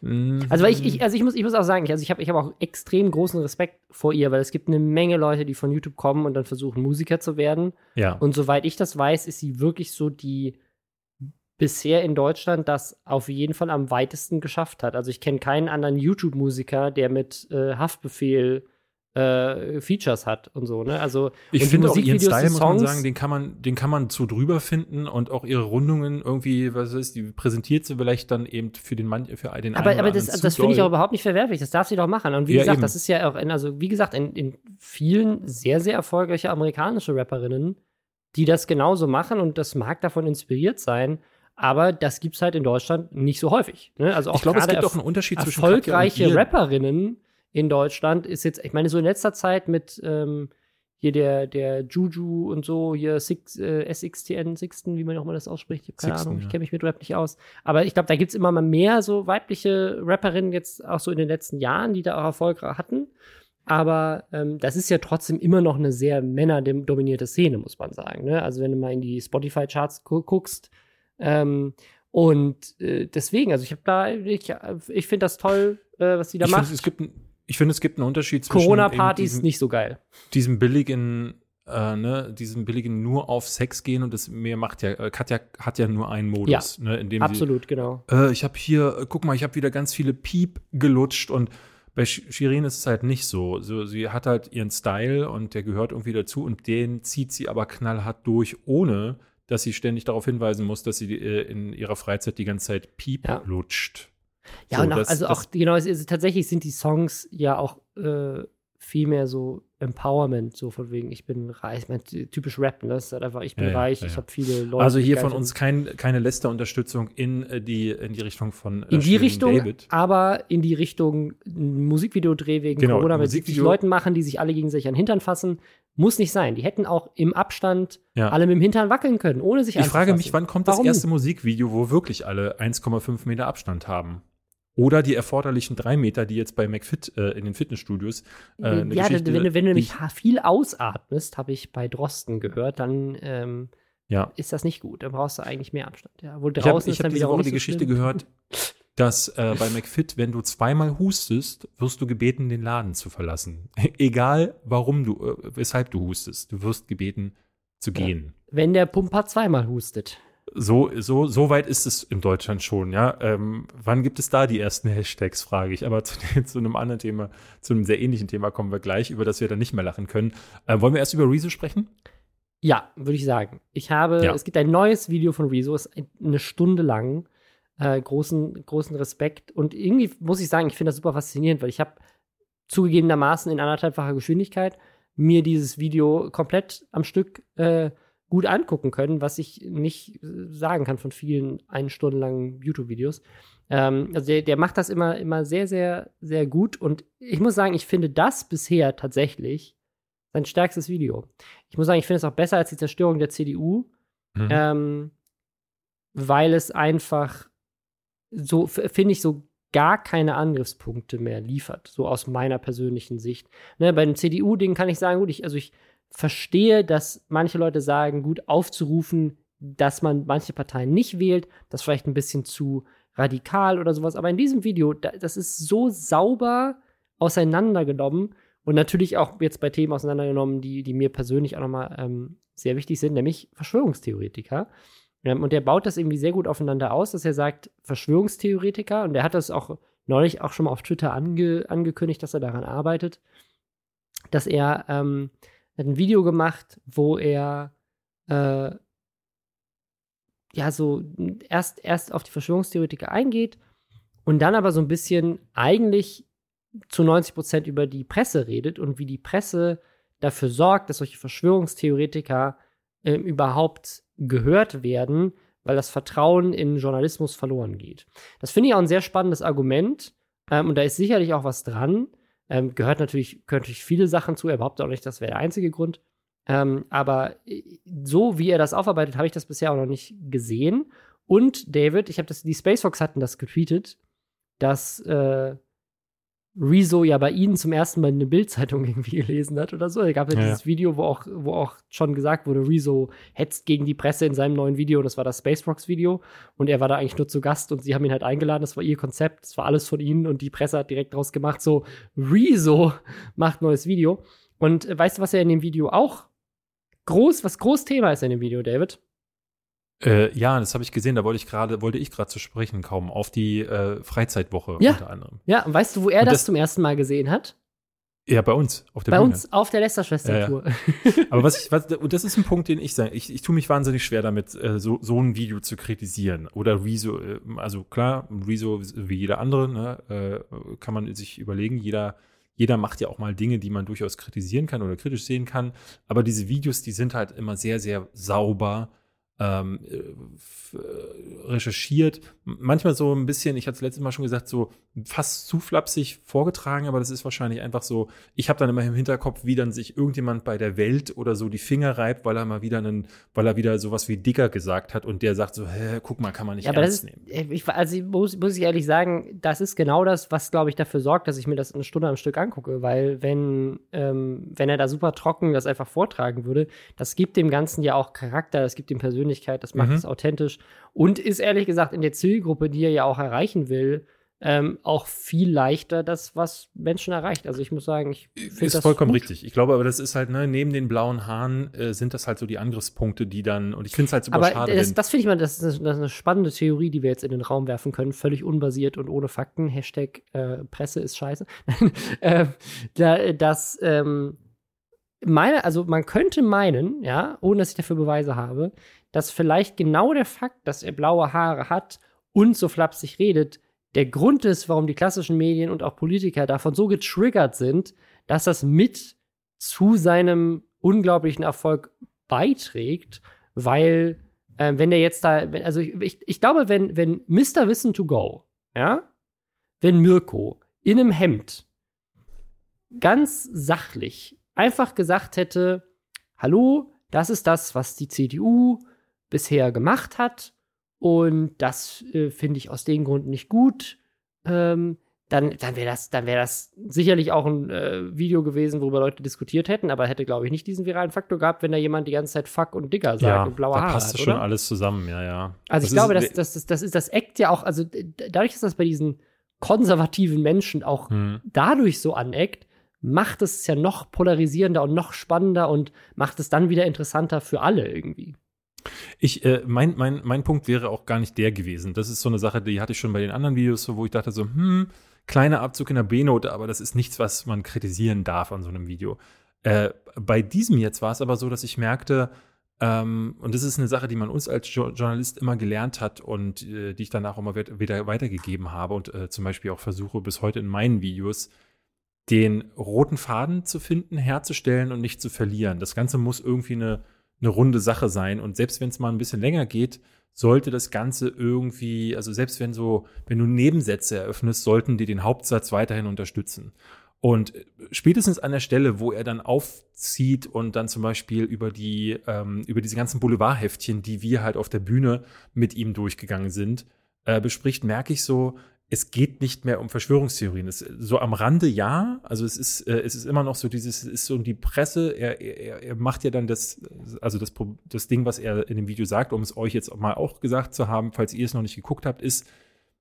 Mhm. Also, weil ich, ich, also ich, muss, ich muss auch sagen, also ich habe ich hab auch extrem großen Respekt vor ihr, weil es gibt eine Menge Leute, die von YouTube kommen und dann versuchen, Musiker zu werden. Ja. Und soweit ich das weiß, ist sie wirklich so die bisher in Deutschland das auf jeden Fall am weitesten geschafft hat. Also ich kenne keinen anderen YouTube-Musiker, der mit äh, Haftbefehl äh, Features hat und so, ne? Also ich finde auch ihren Style, muss man sagen, den kann man, den kann man so drüber finden und auch ihre Rundungen irgendwie, was ist, die präsentiert sie vielleicht dann eben für den Mann, für den Aber, aber das, das finde ich auch überhaupt nicht verwerflich. Das darf sie doch machen. Und wie ja, gesagt, eben. das ist ja auch, in, also wie gesagt, in, in vielen sehr, sehr erfolgreiche amerikanische Rapperinnen, die das genauso machen und das mag davon inspiriert sein. Aber das gibt es halt in Deutschland nicht so häufig. Ne? Also auch ich glaube, es gibt auch einen Unterschied zwischen erfolgreiche Rapperinnen in Deutschland ist jetzt, ich meine, so in letzter Zeit mit, ähm, hier der, der Juju und so, hier Six, äh, SXTN, Sixten, wie man auch mal das ausspricht, ich habe keine Sixten, Ahnung, ich ja. kenne mich mit Rap nicht aus. Aber ich glaube, da gibt es immer mal mehr so weibliche Rapperinnen jetzt auch so in den letzten Jahren, die da auch Erfolg hatten. Aber ähm, das ist ja trotzdem immer noch eine sehr männerdominierte Szene, muss man sagen. Ne? Also wenn du mal in die Spotify-Charts gu guckst. Ähm, und äh, deswegen, also ich habe da, ich, ich finde das toll, äh, was sie da Ich macht. es gibt, ein- ich finde, es gibt einen Unterschied zwischen Corona-Partys nicht so geil. diesem billigen, äh, ne, diesem billigen nur auf Sex gehen und das mehr macht ja, äh, Katja hat ja nur einen Modus, ne, in dem Absolut, genau. sie, äh, ich habe hier, äh, guck mal, ich habe wieder ganz viele Piep gelutscht und bei Sh- Shirin ist es halt nicht so. so. Sie hat halt ihren Style und der gehört irgendwie dazu und den zieht sie aber knallhart durch, ohne dass sie ständig darauf hinweisen muss, dass sie äh, in ihrer Freizeit die ganze Zeit Piep Ja. lutscht. Ja, So, und auch, das- also auch, genau, ist, tatsächlich sind die Songs ja auch äh, viel mehr so Empowerment, so von wegen, ich bin reich. Ich meine, typisch Rap, ne? Das ist halt einfach, ich bin Ja, reich, ja, ich ja. habe viele Leute. Also hier von uns kein, keine Lästerunterstützung in äh, die, in die Richtung von äh, In die Richtung, David. aber in die Richtung Musikvideodreh wegen Genau, Corona mit 70 Musikvideo- Leuten machen, die sich alle gegenseitig an den Hintern fassen, muss nicht sein. Die hätten auch im Abstand alle mit dem Hintern wackeln können, ohne sich Ich frage mich, wann kommt Warum das erste Musikvideo, wo wirklich alle 1,5 Meter Abstand haben? Oder die erforderlichen drei Meter, die jetzt bei McFit äh, in den Fitnessstudios äh, ja, Geschichte, wenn, du- wenn du nämlich viel ausatmest, habe ich bei Drosten gehört, dann ähm, ja. ist das nicht gut. Dann brauchst du eigentlich mehr Abstand. Ja, habe draußen ich ist hab diese Woche die Geschichte gehört, dass äh, bei McFit, wenn du zweimal hustest, wirst du gebeten, den Laden zu verlassen. Egal, warum du, äh, weshalb du hustest, du wirst gebeten zu Ja. gehen. Wenn der Pumper zweimal hustet. So, so, so weit ist es in Deutschland schon, ja. Ähm, wann gibt es da die ersten Hashtags, frage ich. Aber zu, zu einem anderen Thema, zu einem sehr ähnlichen Thema kommen wir gleich, über das wir dann nicht mehr lachen können. Äh, wollen wir erst über Rezo sprechen? Ja, würde ich sagen. Ich habe, Ja. es gibt ein neues Video von Rezo, ist ein- eine Stunde lang. Äh, großen, großen Respekt. Und irgendwie muss ich sagen, ich finde das super faszinierend, weil ich habe zugegebenermaßen in anderthalbfacher Geschwindigkeit mir dieses Video komplett am Stück äh, gut angucken können, was ich nicht äh, sagen kann von vielen eine Stunde langen YouTube-Videos. Ähm, also der, der macht das immer, immer sehr, sehr, sehr gut. Und ich muss sagen, ich finde das bisher tatsächlich sein stärkstes Video. Ich muss sagen, ich finde es auch besser als die Zerstörung der CDU, Mhm. ähm, weil es einfach so, finde ich, so gar keine Angriffspunkte mehr liefert, so aus meiner persönlichen Sicht. Ne, bei dem CDU-Ding kann ich sagen, gut, ich, also ich verstehe, dass manche Leute sagen, gut, aufzurufen, dass man manche Parteien nicht wählt, das ist vielleicht ein bisschen zu radikal oder sowas, aber in diesem Video, da, das ist so sauber auseinandergenommen und natürlich auch jetzt bei Themen auseinandergenommen, die, die mir persönlich auch nochmal ähm, sehr wichtig sind, nämlich Verschwörungstheoretiker. Ähm, und der baut das irgendwie sehr gut aufeinander aus, dass er sagt, Verschwörungstheoretiker, und der hat das auch neulich auch schon mal auf Twitter ange angekündigt, dass er daran arbeitet, dass er ähm, hat ein Video gemacht, wo er äh, ja so erst, erst auf die Verschwörungstheoretiker eingeht und dann aber so ein bisschen eigentlich zu 90 Prozent über die Presse redet und wie die Presse dafür sorgt, dass solche Verschwörungstheoretiker ähm, überhaupt gehört werden, weil das Vertrauen in Journalismus verloren geht. Das finde ich auch ein sehr spannendes Argument ähm, und da ist sicherlich auch was dran. Ähm, gehört natürlich, gehört natürlich viele Sachen zu. Er behauptet auch nicht, das wäre der einzige Grund. Ähm, aber äh, so wie er das aufarbeitet, habe ich das bisher auch noch nicht gesehen. Und David, ich habe das, die Spacefox hatten das getweetet, dass äh, Rezo ja bei ihnen zum ersten Mal eine Bildzeitung irgendwie gelesen hat oder so. Da gab ja, Ja, dieses Video, wo auch, wo auch schon gesagt wurde, Rezo hetzt gegen die Presse in seinem neuen Video. Das war das Spacefox-Video. Und er war da eigentlich nur zu Gast und sie haben ihn halt eingeladen. Das war ihr Konzept. Das war alles von ihnen und die Presse hat direkt draus gemacht, so Rezo macht neues Video. Und äh, weißt du, was er in dem Video auch groß, was groß Thema ist in dem Video, David? Äh, ja, das habe ich gesehen. Da wollte ich gerade, wollte ich gerade zu sprechen kommen auf die äh, Freizeitwoche Ja. unter anderem. Ja, und weißt du, wo er das, das- zum ersten Mal gesehen hat? Ja, bei uns auf der Bei Bühne. uns auf der Lester-Schwester-Tour. Aber was ich, was, und das ist ein Punkt, den ich sage, ich, ich tue mich wahnsinnig schwer damit, äh, so, so ein Video zu kritisieren. Oder Rezo, äh, also klar, Rezo wie jeder andere, ne, äh, kann man sich überlegen, jeder, jeder macht ja auch mal Dinge, die man durchaus kritisieren kann oder kritisch sehen kann. Aber diese Videos, die sind halt immer sehr, sehr sauber ähm, äh, äh, recherchiert. Manchmal so ein bisschen, ich hatte es letztes Mal schon gesagt, so fast zu flapsig vorgetragen, aber das ist wahrscheinlich einfach so, ich habe dann immer im Hinterkopf, wie dann sich irgendjemand bei der Welt oder so die Finger reibt, weil er mal wieder einen, weil er wieder sowas wie Dicker gesagt hat und der sagt so, hä, guck mal, kann man nicht ja, ernst aber das nehmen. ich, also muss, muss ich ehrlich sagen, das ist genau das, was, glaube ich, dafür sorgt, dass ich mir das eine Stunde am Stück angucke, weil wenn, ähm, wenn er da super trocken das einfach vortragen würde, das gibt dem Ganzen ja auch Charakter, das gibt ihm Persönlichkeit, das macht mhm. es authentisch und ist ehrlich gesagt in der Zielgruppe, die er ja auch erreichen will, ähm, auch viel leichter das, was Menschen erreicht. Also ich muss sagen, ich finde das vollkommen gut. richtig. Ich glaube, aber das ist halt, ne, neben den blauen Haaren äh, sind das halt so die Angriffspunkte, die dann, und ich finde es halt super aber schade. Das, das finde ich mal, das ist, eine, das ist, eine, spannende Theorie, die wir jetzt in den Raum werfen können, völlig unbasiert und ohne Fakten. Hashtag äh, Presse ist scheiße. äh, da, dass ähm, meine, also man könnte meinen, ja, ohne dass ich dafür Beweise habe, dass vielleicht genau der Fakt, dass er blaue Haare hat und so flapsig redet, der Grund ist, warum die klassischen Medien und auch Politiker davon so getriggert sind, dass das mit zu seinem unglaublichen Erfolg beiträgt, weil äh, wenn der jetzt da, wenn, also ich, ich, glaube, wenn, wenn Mr. Wissen to Go, ja, wenn Mirko in einem Hemd ganz sachlich einfach gesagt hätte, hallo, das ist das, was die CDU bisher gemacht hat und das äh, finde ich aus dem Grund nicht gut. Ähm, dann, dann wäre das, dann wäre das sicherlich auch ein äh, Video gewesen, worüber Leute diskutiert hätten, aber hätte, glaube ich, nicht diesen viralen Faktor gehabt, wenn da jemand die ganze Zeit Fuck und Digger sagt ja, und blaue da Haare passt hat, schon alles zusammen, ja, ja. Also das ich glaube, dass das, das, das ist das Act ja auch, also dadurch, dass das bei diesen konservativen Menschen auch hm. dadurch so aneckt, macht es ja noch polarisierender und noch spannender und macht es dann wieder interessanter für alle irgendwie. Ich, äh, mein, mein, mein Punkt wäre auch gar nicht der gewesen. Das ist so eine Sache, die hatte ich schon bei den anderen Videos, wo ich dachte so, hm, kleiner Abzug in der B-Note, aber das ist nichts, was man kritisieren darf an so einem Video. Äh, bei diesem jetzt war es aber so, dass ich merkte, ähm, und das ist eine Sache, die man uns als jo Journalist immer gelernt hat und äh, die ich danach immer wieder weitergegeben habe und äh, zum Beispiel auch versuche bis heute in meinen Videos, den roten Faden zu finden, herzustellen und nicht zu verlieren. Das Ganze muss irgendwie eine eine runde Sache sein. Und selbst wenn es mal ein bisschen länger geht, sollte das Ganze irgendwie, also selbst wenn so, wenn du Nebensätze eröffnest, sollten die den Hauptsatz weiterhin unterstützen. Und spätestens an der Stelle, wo er dann aufzieht und dann zum Beispiel über die, ähm, über diese ganzen Boulevardheftchen, die wir halt auf der Bühne mit ihm durchgegangen sind, äh, bespricht, merke ich so, es geht nicht mehr um Verschwörungstheorien. Es, so am Rande ja, also es ist, äh, es ist immer noch so dieses, es ist so die Presse, er, er, er macht ja dann das, also das, das Ding, was er in dem Video sagt, um es euch jetzt mal auch gesagt zu haben, falls ihr es noch nicht geguckt habt, ist,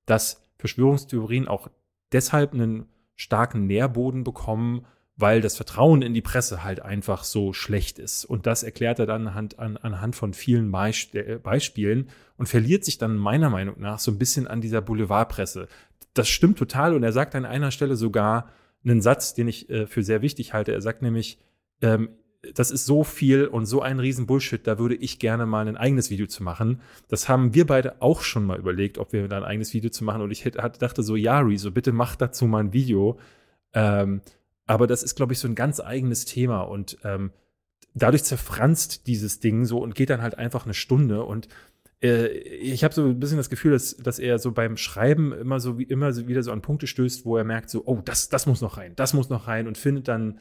dass Verschwörungstheorien auch deshalb einen starken Nährboden bekommen, weil das Vertrauen in die Presse halt einfach so schlecht ist. Und das erklärt er dann anhand, an, anhand von vielen äh, Beispielen und verliert sich dann meiner Meinung nach so ein bisschen an dieser Boulevardpresse. Das stimmt total und er sagt an einer Stelle sogar einen Satz, den ich äh, für sehr wichtig halte. Er sagt nämlich, ähm, das ist so viel und so ein riesen Bullshit, da würde ich gerne mal ein eigenes Video zu machen. Das haben wir beide auch schon mal überlegt, ob wir da ein eigenes Video zu machen. Und ich hätte, dachte so, ja, Rezo, bitte mach dazu mal ein Video. Ähm, aber das ist, glaube ich, so ein ganz eigenes Thema und ähm, dadurch zerfranst dieses Ding so und geht dann halt einfach eine Stunde und äh, ich habe so ein bisschen das Gefühl, dass, dass er so beim Schreiben immer so wie immer so wieder so an Punkte stößt, wo er merkt so, oh, das, das muss noch rein, das muss noch rein und findet dann,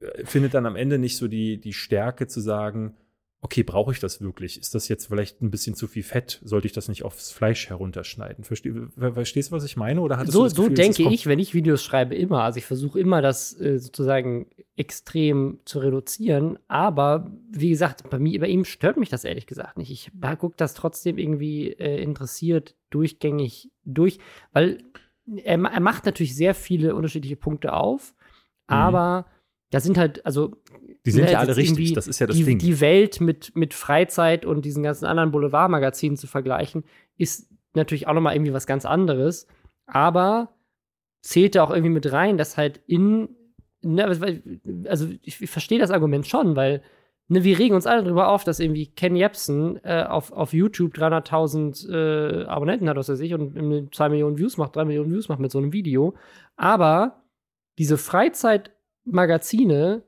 äh, findet dann am Ende nicht so die, die Stärke zu sagen, okay, brauche ich das wirklich? Ist das jetzt vielleicht ein bisschen zu viel Fett? Sollte ich das nicht aufs Fleisch herunterschneiden? Versteh, verstehst du, was ich meine? Oder so, so Gefühl, denke ich, wenn ich Videos schreibe, immer. Also ich versuche immer, das äh, sozusagen extrem zu reduzieren. Aber wie gesagt, bei mir, bei ihm stört mich das ehrlich gesagt nicht. Ich gucke das trotzdem irgendwie äh, interessiert, durchgängig durch, weil er, er macht natürlich sehr viele unterschiedliche Punkte auf, mhm. aber da sind halt, also die sind ne, ja alle richtig, das ist ja das die, Ding. Die Welt mit, mit Freizeit und diesen ganzen anderen Boulevardmagazinen zu vergleichen, ist natürlich auch nochmal irgendwie was ganz anderes. Aber zählt da auch irgendwie mit rein, dass halt in, ne, also ich, ich verstehe das Argument schon, weil ne, wir regen uns alle darüber auf, dass irgendwie Ken Jebsen äh, auf, auf YouTube 300.000 äh, Abonnenten hat, was weiß ich, und 2 Millionen Views macht, 3 Millionen Views macht mit so einem Video. Aber diese Freizeitmagazine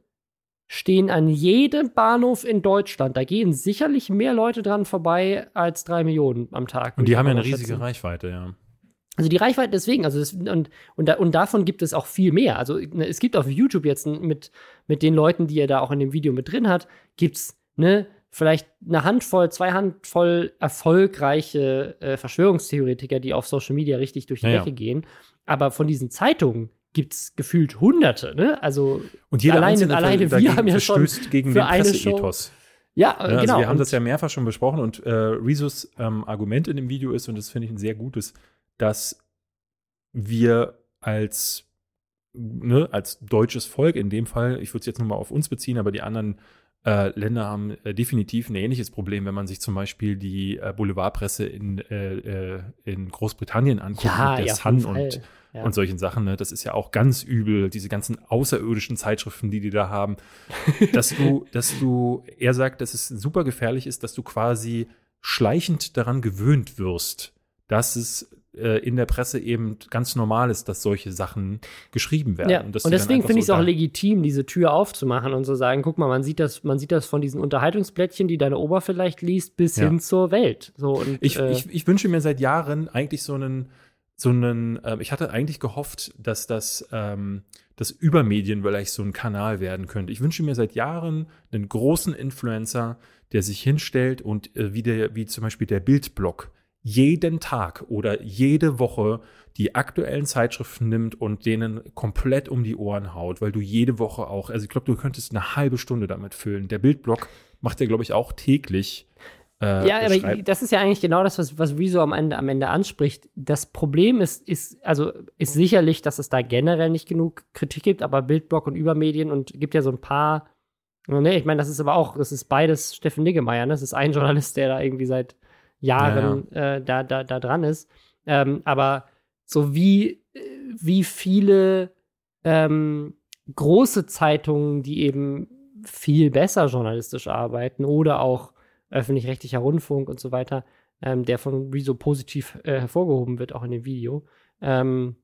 stehen an jedem Bahnhof in Deutschland. Da gehen sicherlich mehr Leute dran vorbei als drei Millionen am Tag. Und die haben ja eine riesige schätzen. Reichweite, ja. Also die Reichweite deswegen, also das, und, und, da, und davon gibt es auch viel mehr. Also ne, es gibt auf YouTube jetzt mit, mit den Leuten, die er da auch in dem Video mit drin hat, gibt es ne, vielleicht eine Handvoll, zwei Handvoll erfolgreiche äh, Verschwörungstheoretiker, die auf Social Media richtig durch die ja, Decke ja. gehen. Aber von diesen Zeitungen gibt es gefühlt Hunderte, ne? Also und jeder alleine, alleine wir haben ja schon gegen für den eine Show. Ja, äh, also genau. Wir haben das ja mehrfach schon besprochen und äh, Rezos ähm, Argument in dem Video ist, und das finde ich ein sehr gutes, dass wir als, ne, als deutsches Volk in dem Fall, ich würde es jetzt nur mal auf uns beziehen, aber die anderen äh, Länder haben äh, definitiv ein ähnliches Problem, wenn man sich zum Beispiel die äh, Boulevardpresse in, äh, in Großbritannien anguckt, ja, mit der ja, Sun und ja. und solchen Sachen. Ne? Das ist ja auch ganz übel, diese ganzen außerirdischen Zeitschriften, die die da haben. dass du, dass du, er sagt, dass es super gefährlich ist, dass du quasi schleichend daran gewöhnt wirst, dass es äh, in der Presse eben ganz normal ist, dass solche Sachen geschrieben werden. Ja. Und, und deswegen finde ich es auch legitim, diese Tür aufzumachen und zu sagen, guck mal, man sieht das, man sieht das von diesen Unterhaltungsblättchen, die deine Ober vielleicht liest, bis ja. hin zur Welt. So, und, ich, äh, ich, ich wünsche mir seit Jahren eigentlich so einen so einen, äh, ich hatte eigentlich gehofft, dass das, ähm, das über Medien vielleicht so ein Kanal werden könnte. Ich wünsche mir seit Jahren einen großen Influencer, der sich hinstellt und äh, wie, der, wie zum Beispiel der Bildblog jeden Tag oder jede Woche die aktuellen Zeitschriften nimmt und denen komplett um die Ohren haut, weil du jede Woche auch, also ich glaube, du könntest eine halbe Stunde damit füllen. Der Bildblog macht ja, glaube ich, auch täglich äh, ja, aber das ist ja eigentlich genau das, was, was Rezo am Ende, am Ende anspricht. Das Problem ist, ist, also ist sicherlich, dass es da generell nicht genug Kritik gibt, aber Bildblock und Übermedien und gibt ja so ein paar. Ne, ich meine, das ist aber auch, das ist beides Steffen Niggemeier, ne? Das ist ein Journalist, der da irgendwie seit Jahren ja. Äh, da, da, da dran ist. Ähm, aber so wie, wie viele ähm, große Zeitungen, die eben viel besser journalistisch arbeiten oder auch öffentlich-rechtlicher Rundfunk und so weiter, ähm, der von Rezo positiv äh, hervorgehoben wird, auch in dem Video, ähm,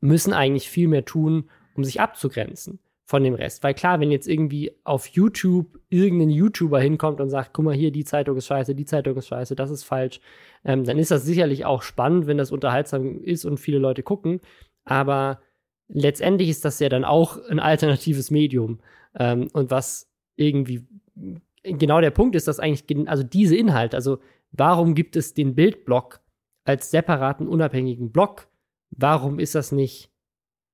müssen eigentlich viel mehr tun, um sich abzugrenzen von dem Rest. Weil klar, wenn jetzt irgendwie auf YouTube irgendein YouTuber hinkommt und sagt, guck mal hier, die Zeitung ist scheiße, die Zeitung ist scheiße, das ist falsch, ähm, dann ist das sicherlich auch spannend, wenn das unterhaltsam ist und viele Leute gucken. Aber letztendlich ist das ja dann auch ein alternatives Medium. Ähm, und was irgendwie genau der Punkt ist, dass eigentlich, also diese Inhalte, also warum gibt es den Bildblock als separaten, unabhängigen Block? Warum ist das nicht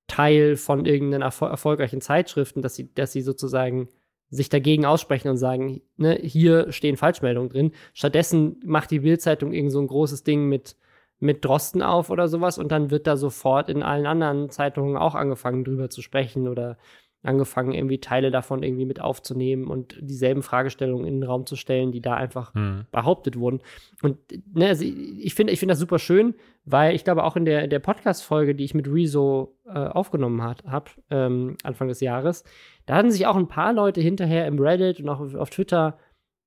Teil von irgendeinen erfol erfolgreichen Zeitschriften, dass sie, dass sie sozusagen sich dagegen aussprechen und sagen, ne, hier stehen Falschmeldungen drin. Stattdessen macht die Bildzeitung irgend so ein großes Ding mit, mit Drosten auf oder sowas und dann wird da sofort in allen anderen Zeitungen auch angefangen drüber zu sprechen oder angefangen, irgendwie Teile davon irgendwie mit aufzunehmen und dieselben Fragestellungen in den Raum zu stellen, die da einfach hm. behauptet wurden. Und ne, also ich finde ich find das super schön, weil ich glaube, auch in der, der Podcast-Folge, die ich mit Rezo äh, aufgenommen habe, ähm, Anfang des Jahres, da hatten sich auch ein paar Leute hinterher im Reddit und auch auf, auf Twitter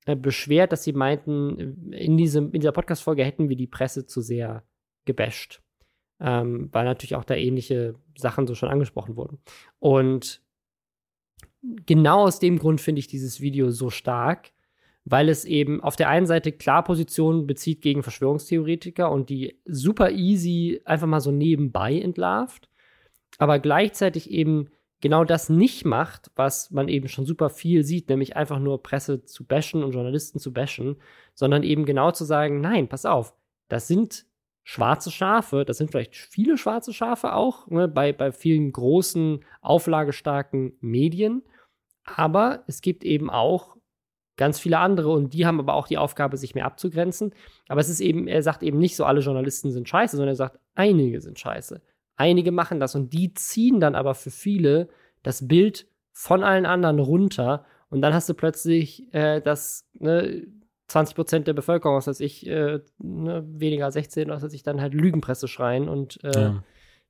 äh, beschwert, dass sie meinten, in, diesem, in dieser Podcast-Folge hätten wir die Presse zu sehr gebasht. Ähm, weil natürlich auch da ähnliche Sachen so schon angesprochen wurden. Und genau aus dem Grund finde ich dieses Video so stark, weil es eben auf der einen Seite klar Positionen bezieht gegen Verschwörungstheoretiker und die super easy einfach mal so nebenbei entlarvt, aber gleichzeitig eben genau das nicht macht, was man eben schon super viel sieht, nämlich einfach nur Presse zu bashen und Journalisten zu bashen, sondern eben genau zu sagen, nein, pass auf, das sind schwarze Schafe, das sind vielleicht viele schwarze Schafe auch, ne, bei, bei vielen großen, auflagestarken Medien. Aber es gibt eben auch ganz viele andere und die haben aber auch die Aufgabe, sich mehr abzugrenzen. Aber es ist eben, er sagt eben nicht so, alle Journalisten sind scheiße, sondern er sagt, einige sind scheiße. Einige machen das und die ziehen dann aber für viele das Bild von allen anderen runter und dann hast du plötzlich äh, das, ne, 20 Prozent der Bevölkerung, was weiß ich, äh, ne, weniger als 16, was weiß ich, dann halt Lügenpresse schreien und äh, ja.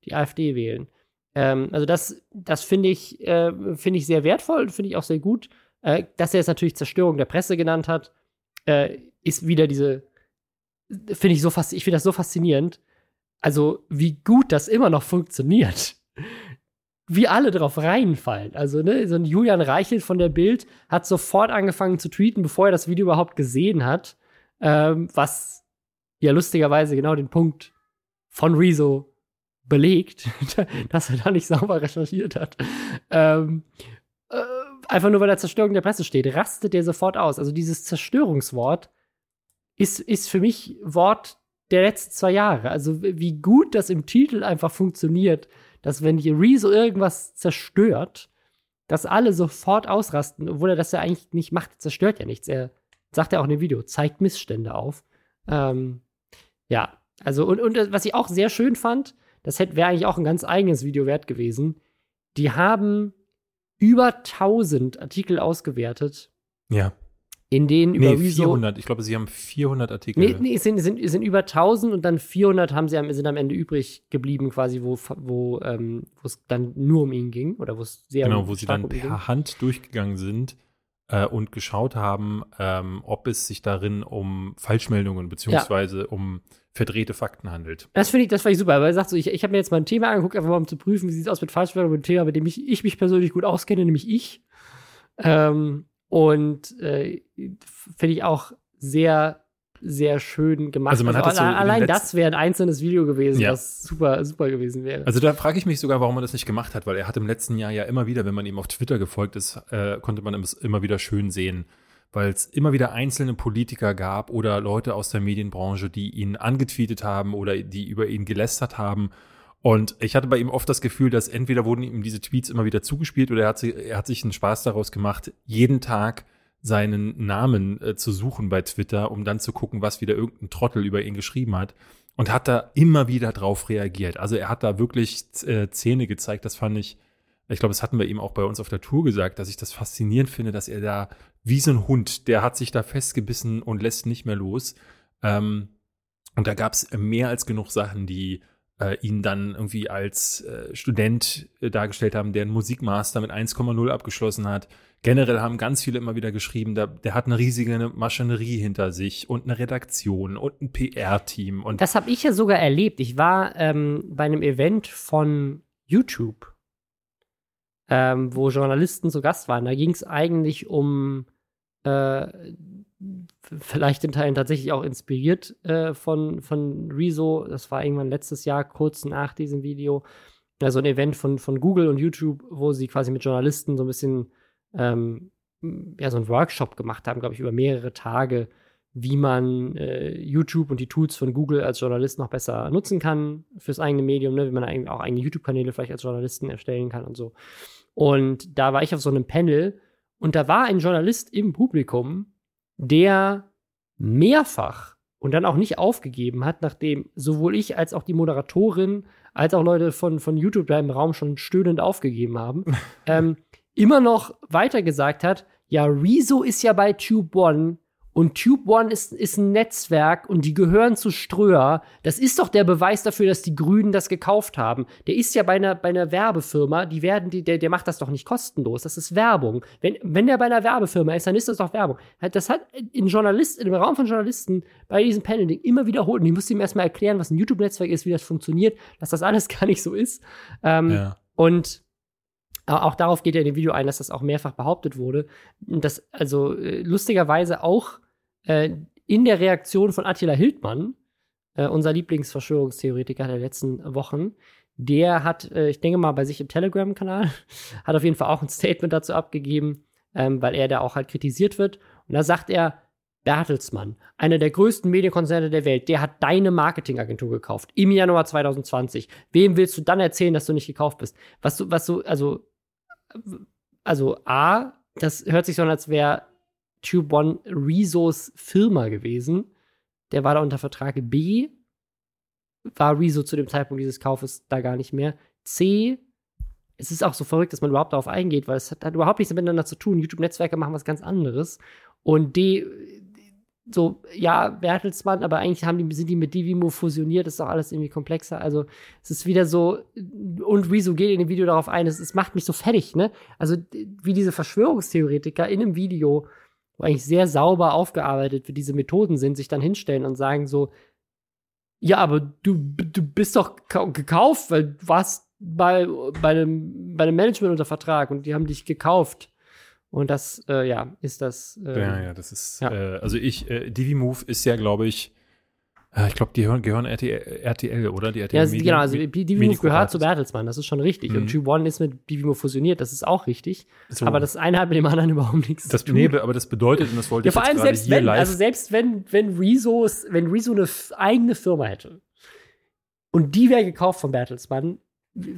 die AfD wählen. Ähm, also das, das finde ich, äh, find ich sehr wertvoll, finde ich auch sehr gut. Äh, dass er es natürlich Zerstörung der Presse genannt hat, äh, ist wieder diese, finde ich so fast, ich finde das so faszinierend. Also, wie gut das immer noch funktioniert. wie alle drauf reinfallen. Also, ne, so ein Julian Reichelt von der Bild hat sofort angefangen zu tweeten, bevor er das Video überhaupt gesehen hat. Ähm, was ja lustigerweise genau den Punkt von Rezo belegt, dass er da nicht sauber recherchiert hat. Ähm, äh, einfach nur weil er Zerstörung der Presse steht, rastet er sofort aus. Also dieses Zerstörungswort ist, ist für mich Wort der letzten zwei Jahre. Also wie gut das im Titel einfach funktioniert, dass wenn Rezo irgendwas zerstört, dass alle sofort ausrasten, obwohl er das ja eigentlich nicht macht, zerstört ja nichts. Er sagt ja auch in dem Video, zeigt Missstände auf. Ähm, ja, also und, und was ich auch sehr schön fand, das wäre eigentlich auch ein ganz eigenes Video wert gewesen. Die haben über 1000 Artikel ausgewertet. Ja. In denen nee, über Rezo 400. Ich glaube, sie haben 400 Artikel. Nee, nee es, sind, sind, sind über 1000 und dann 400 haben sie am, sind am Ende übrig geblieben, quasi, wo, wo ähm, es dann nur um ihn ging oder wo es sehr Genau, wo sie dann um per. Hand durchgegangen sind äh, und geschaut haben, ähm, ob es sich darin um Falschmeldungen beziehungsweise um verdrehte Fakten handelt. Das finde ich, das fand ich super, weil er sagt so, ich, ich habe mir jetzt mal ein Thema angeguckt, einfach mal um zu prüfen, wie sieht es aus mit Falschmeldungen, einem Thema, mit dem ich, ich mich persönlich gut auskenne, nämlich ich. Ähm, und äh, finde ich auch sehr, sehr schön gemacht. Also man hat das so allein das wäre ein einzelnes Video gewesen, Ja. was super, super gewesen wäre. Also da frage ich mich sogar, warum er das nicht gemacht hat, weil er hat im letzten Jahr ja immer wieder, wenn man ihm auf Twitter gefolgt ist, äh, konnte man es immer wieder schön sehen, weil es immer wieder einzelne Politiker gab oder Leute aus der Medienbranche, die ihn angetweetet haben oder die über ihn gelästert haben. Und ich hatte bei ihm oft das Gefühl, dass entweder wurden ihm diese Tweets immer wieder zugespielt oder er hat, sie, er hat sich einen Spaß daraus gemacht, jeden Tag seinen Namen äh, zu suchen bei Twitter, um dann zu gucken, was wieder irgendein Trottel über ihn geschrieben hat. Und hat da immer wieder drauf reagiert. Also er hat da wirklich äh, Zähne gezeigt. Das fand ich, ich glaube, das hatten wir ihm auch bei uns auf der Tour gesagt, dass ich das faszinierend finde, dass er da wie so ein Hund, der hat sich da festgebissen und lässt nicht mehr los. Ähm, und da gab es mehr als genug Sachen, die äh, ihn dann irgendwie als äh, Student äh, dargestellt haben, der einen Musikmaster mit 1,0 abgeschlossen hat. Generell haben ganz viele immer wieder geschrieben, da, der hat eine riesige Maschinerie hinter sich und eine Redaktion und ein PR-Team. Und Das habe ich ja sogar erlebt. Ich war ähm, bei einem Event von YouTube, ähm, wo Journalisten zu Gast waren. Da ging es eigentlich um, äh, vielleicht in Teilen tatsächlich auch inspiriert äh, von, von Rezo. Das war irgendwann letztes Jahr, kurz nach diesem Video. Also ein Event von, von Google und YouTube, wo sie quasi mit Journalisten so ein bisschen ähm, ja, so einen Workshop gemacht haben, glaube ich, über mehrere Tage, wie man äh, YouTube und die Tools von Google als Journalist noch besser nutzen kann fürs eigene Medium, ne? wie man eigentlich auch eigene YouTube-Kanäle vielleicht als Journalisten erstellen kann und so. Und da war ich auf so einem Panel und da war ein Journalist im Publikum, der mehrfach und dann auch nicht aufgegeben hat, nachdem sowohl ich als auch die Moderatorin als auch Leute von, von YouTube da im Raum schon stöhnend aufgegeben haben, ähm, immer noch weiter gesagt hat, ja, Rezo ist ja bei Tube One und Tube One ist, ist ein Netzwerk und die gehören zu Ströer. Das ist doch der Beweis dafür, dass die Grünen das gekauft haben. Der ist ja bei einer, bei einer Werbefirma, die werden, die, der, der macht das doch nicht kostenlos. Das ist Werbung. Wenn, wenn der bei einer Werbefirma ist, dann ist das doch Werbung. Das hat in Journalisten, im Raum von Journalisten bei diesem Paneling immer wiederholt. Und ich musste ihm erstmal erklären, was ein YouTube-Netzwerk ist, wie das funktioniert, dass das alles gar nicht so ist. Ähm, ja. und auch darauf geht ja in dem Video ein, dass das auch mehrfach behauptet wurde. Und Das, also äh, lustigerweise auch äh, in der Reaktion von Attila Hildmann, äh, unser Lieblingsverschwörungstheoretiker der letzten Wochen, der hat, äh, ich denke mal, bei sich im Telegram-Kanal, hat auf jeden Fall auch ein Statement dazu abgegeben, ähm, weil er da auch halt kritisiert wird. Und da sagt er, Bertelsmann, einer der größten Medienkonzerne der Welt, der hat deine Marketingagentur gekauft im Januar 2020. Wem willst du dann erzählen, dass du nicht gekauft bist? Was du, was du, also, also A, das hört sich so an, als wäre Tube One Rezos Firma gewesen. Der war da unter Vertrag. B, war Rezo zu dem Zeitpunkt dieses Kaufes da gar nicht mehr. C, es ist auch so verrückt, dass man überhaupt darauf eingeht, weil es hat, hat überhaupt nichts miteinander zu tun. YouTube-Netzwerke machen was ganz anderes. Und D, so, ja, Bertelsmann, aber eigentlich haben die, sind die mit Divimo fusioniert, ist doch alles irgendwie komplexer. Also, es ist wieder so, und Rezo geht in dem Video darauf ein, es, es macht mich so fertig, ne? Also, wie diese Verschwörungstheoretiker in einem Video, wo eigentlich sehr sauber aufgearbeitet wird, diese Methoden sind, sich dann hinstellen und sagen so, ja, aber du, du bist doch gekauft, weil du warst bei, bei einem bei einem Management unter Vertrag und die haben dich gekauft. Und das, äh, ja, ist das. Ähm, ja, ja, das ist, ja. Äh, also ich, äh, DiviMove ist ja, glaube ich, äh, ich glaube, die gehören, gehören RTL, RTL, oder? Die RTL ja, Medien, genau, also DiviMove gehört zu Bertelsmann, das ist schon richtig. Mhm. Und G1 ist mit DiviMove fusioniert, das ist auch richtig. So. Aber das eine hat mit dem anderen überhaupt nichts das, zu tun. Nee, aber das bedeutet, und das wollte ja, ich vor allem selbst wenn, live also selbst wenn, wenn Rezo, wenn Rezo eine eigene Firma hätte und die wäre gekauft von Bertelsmann,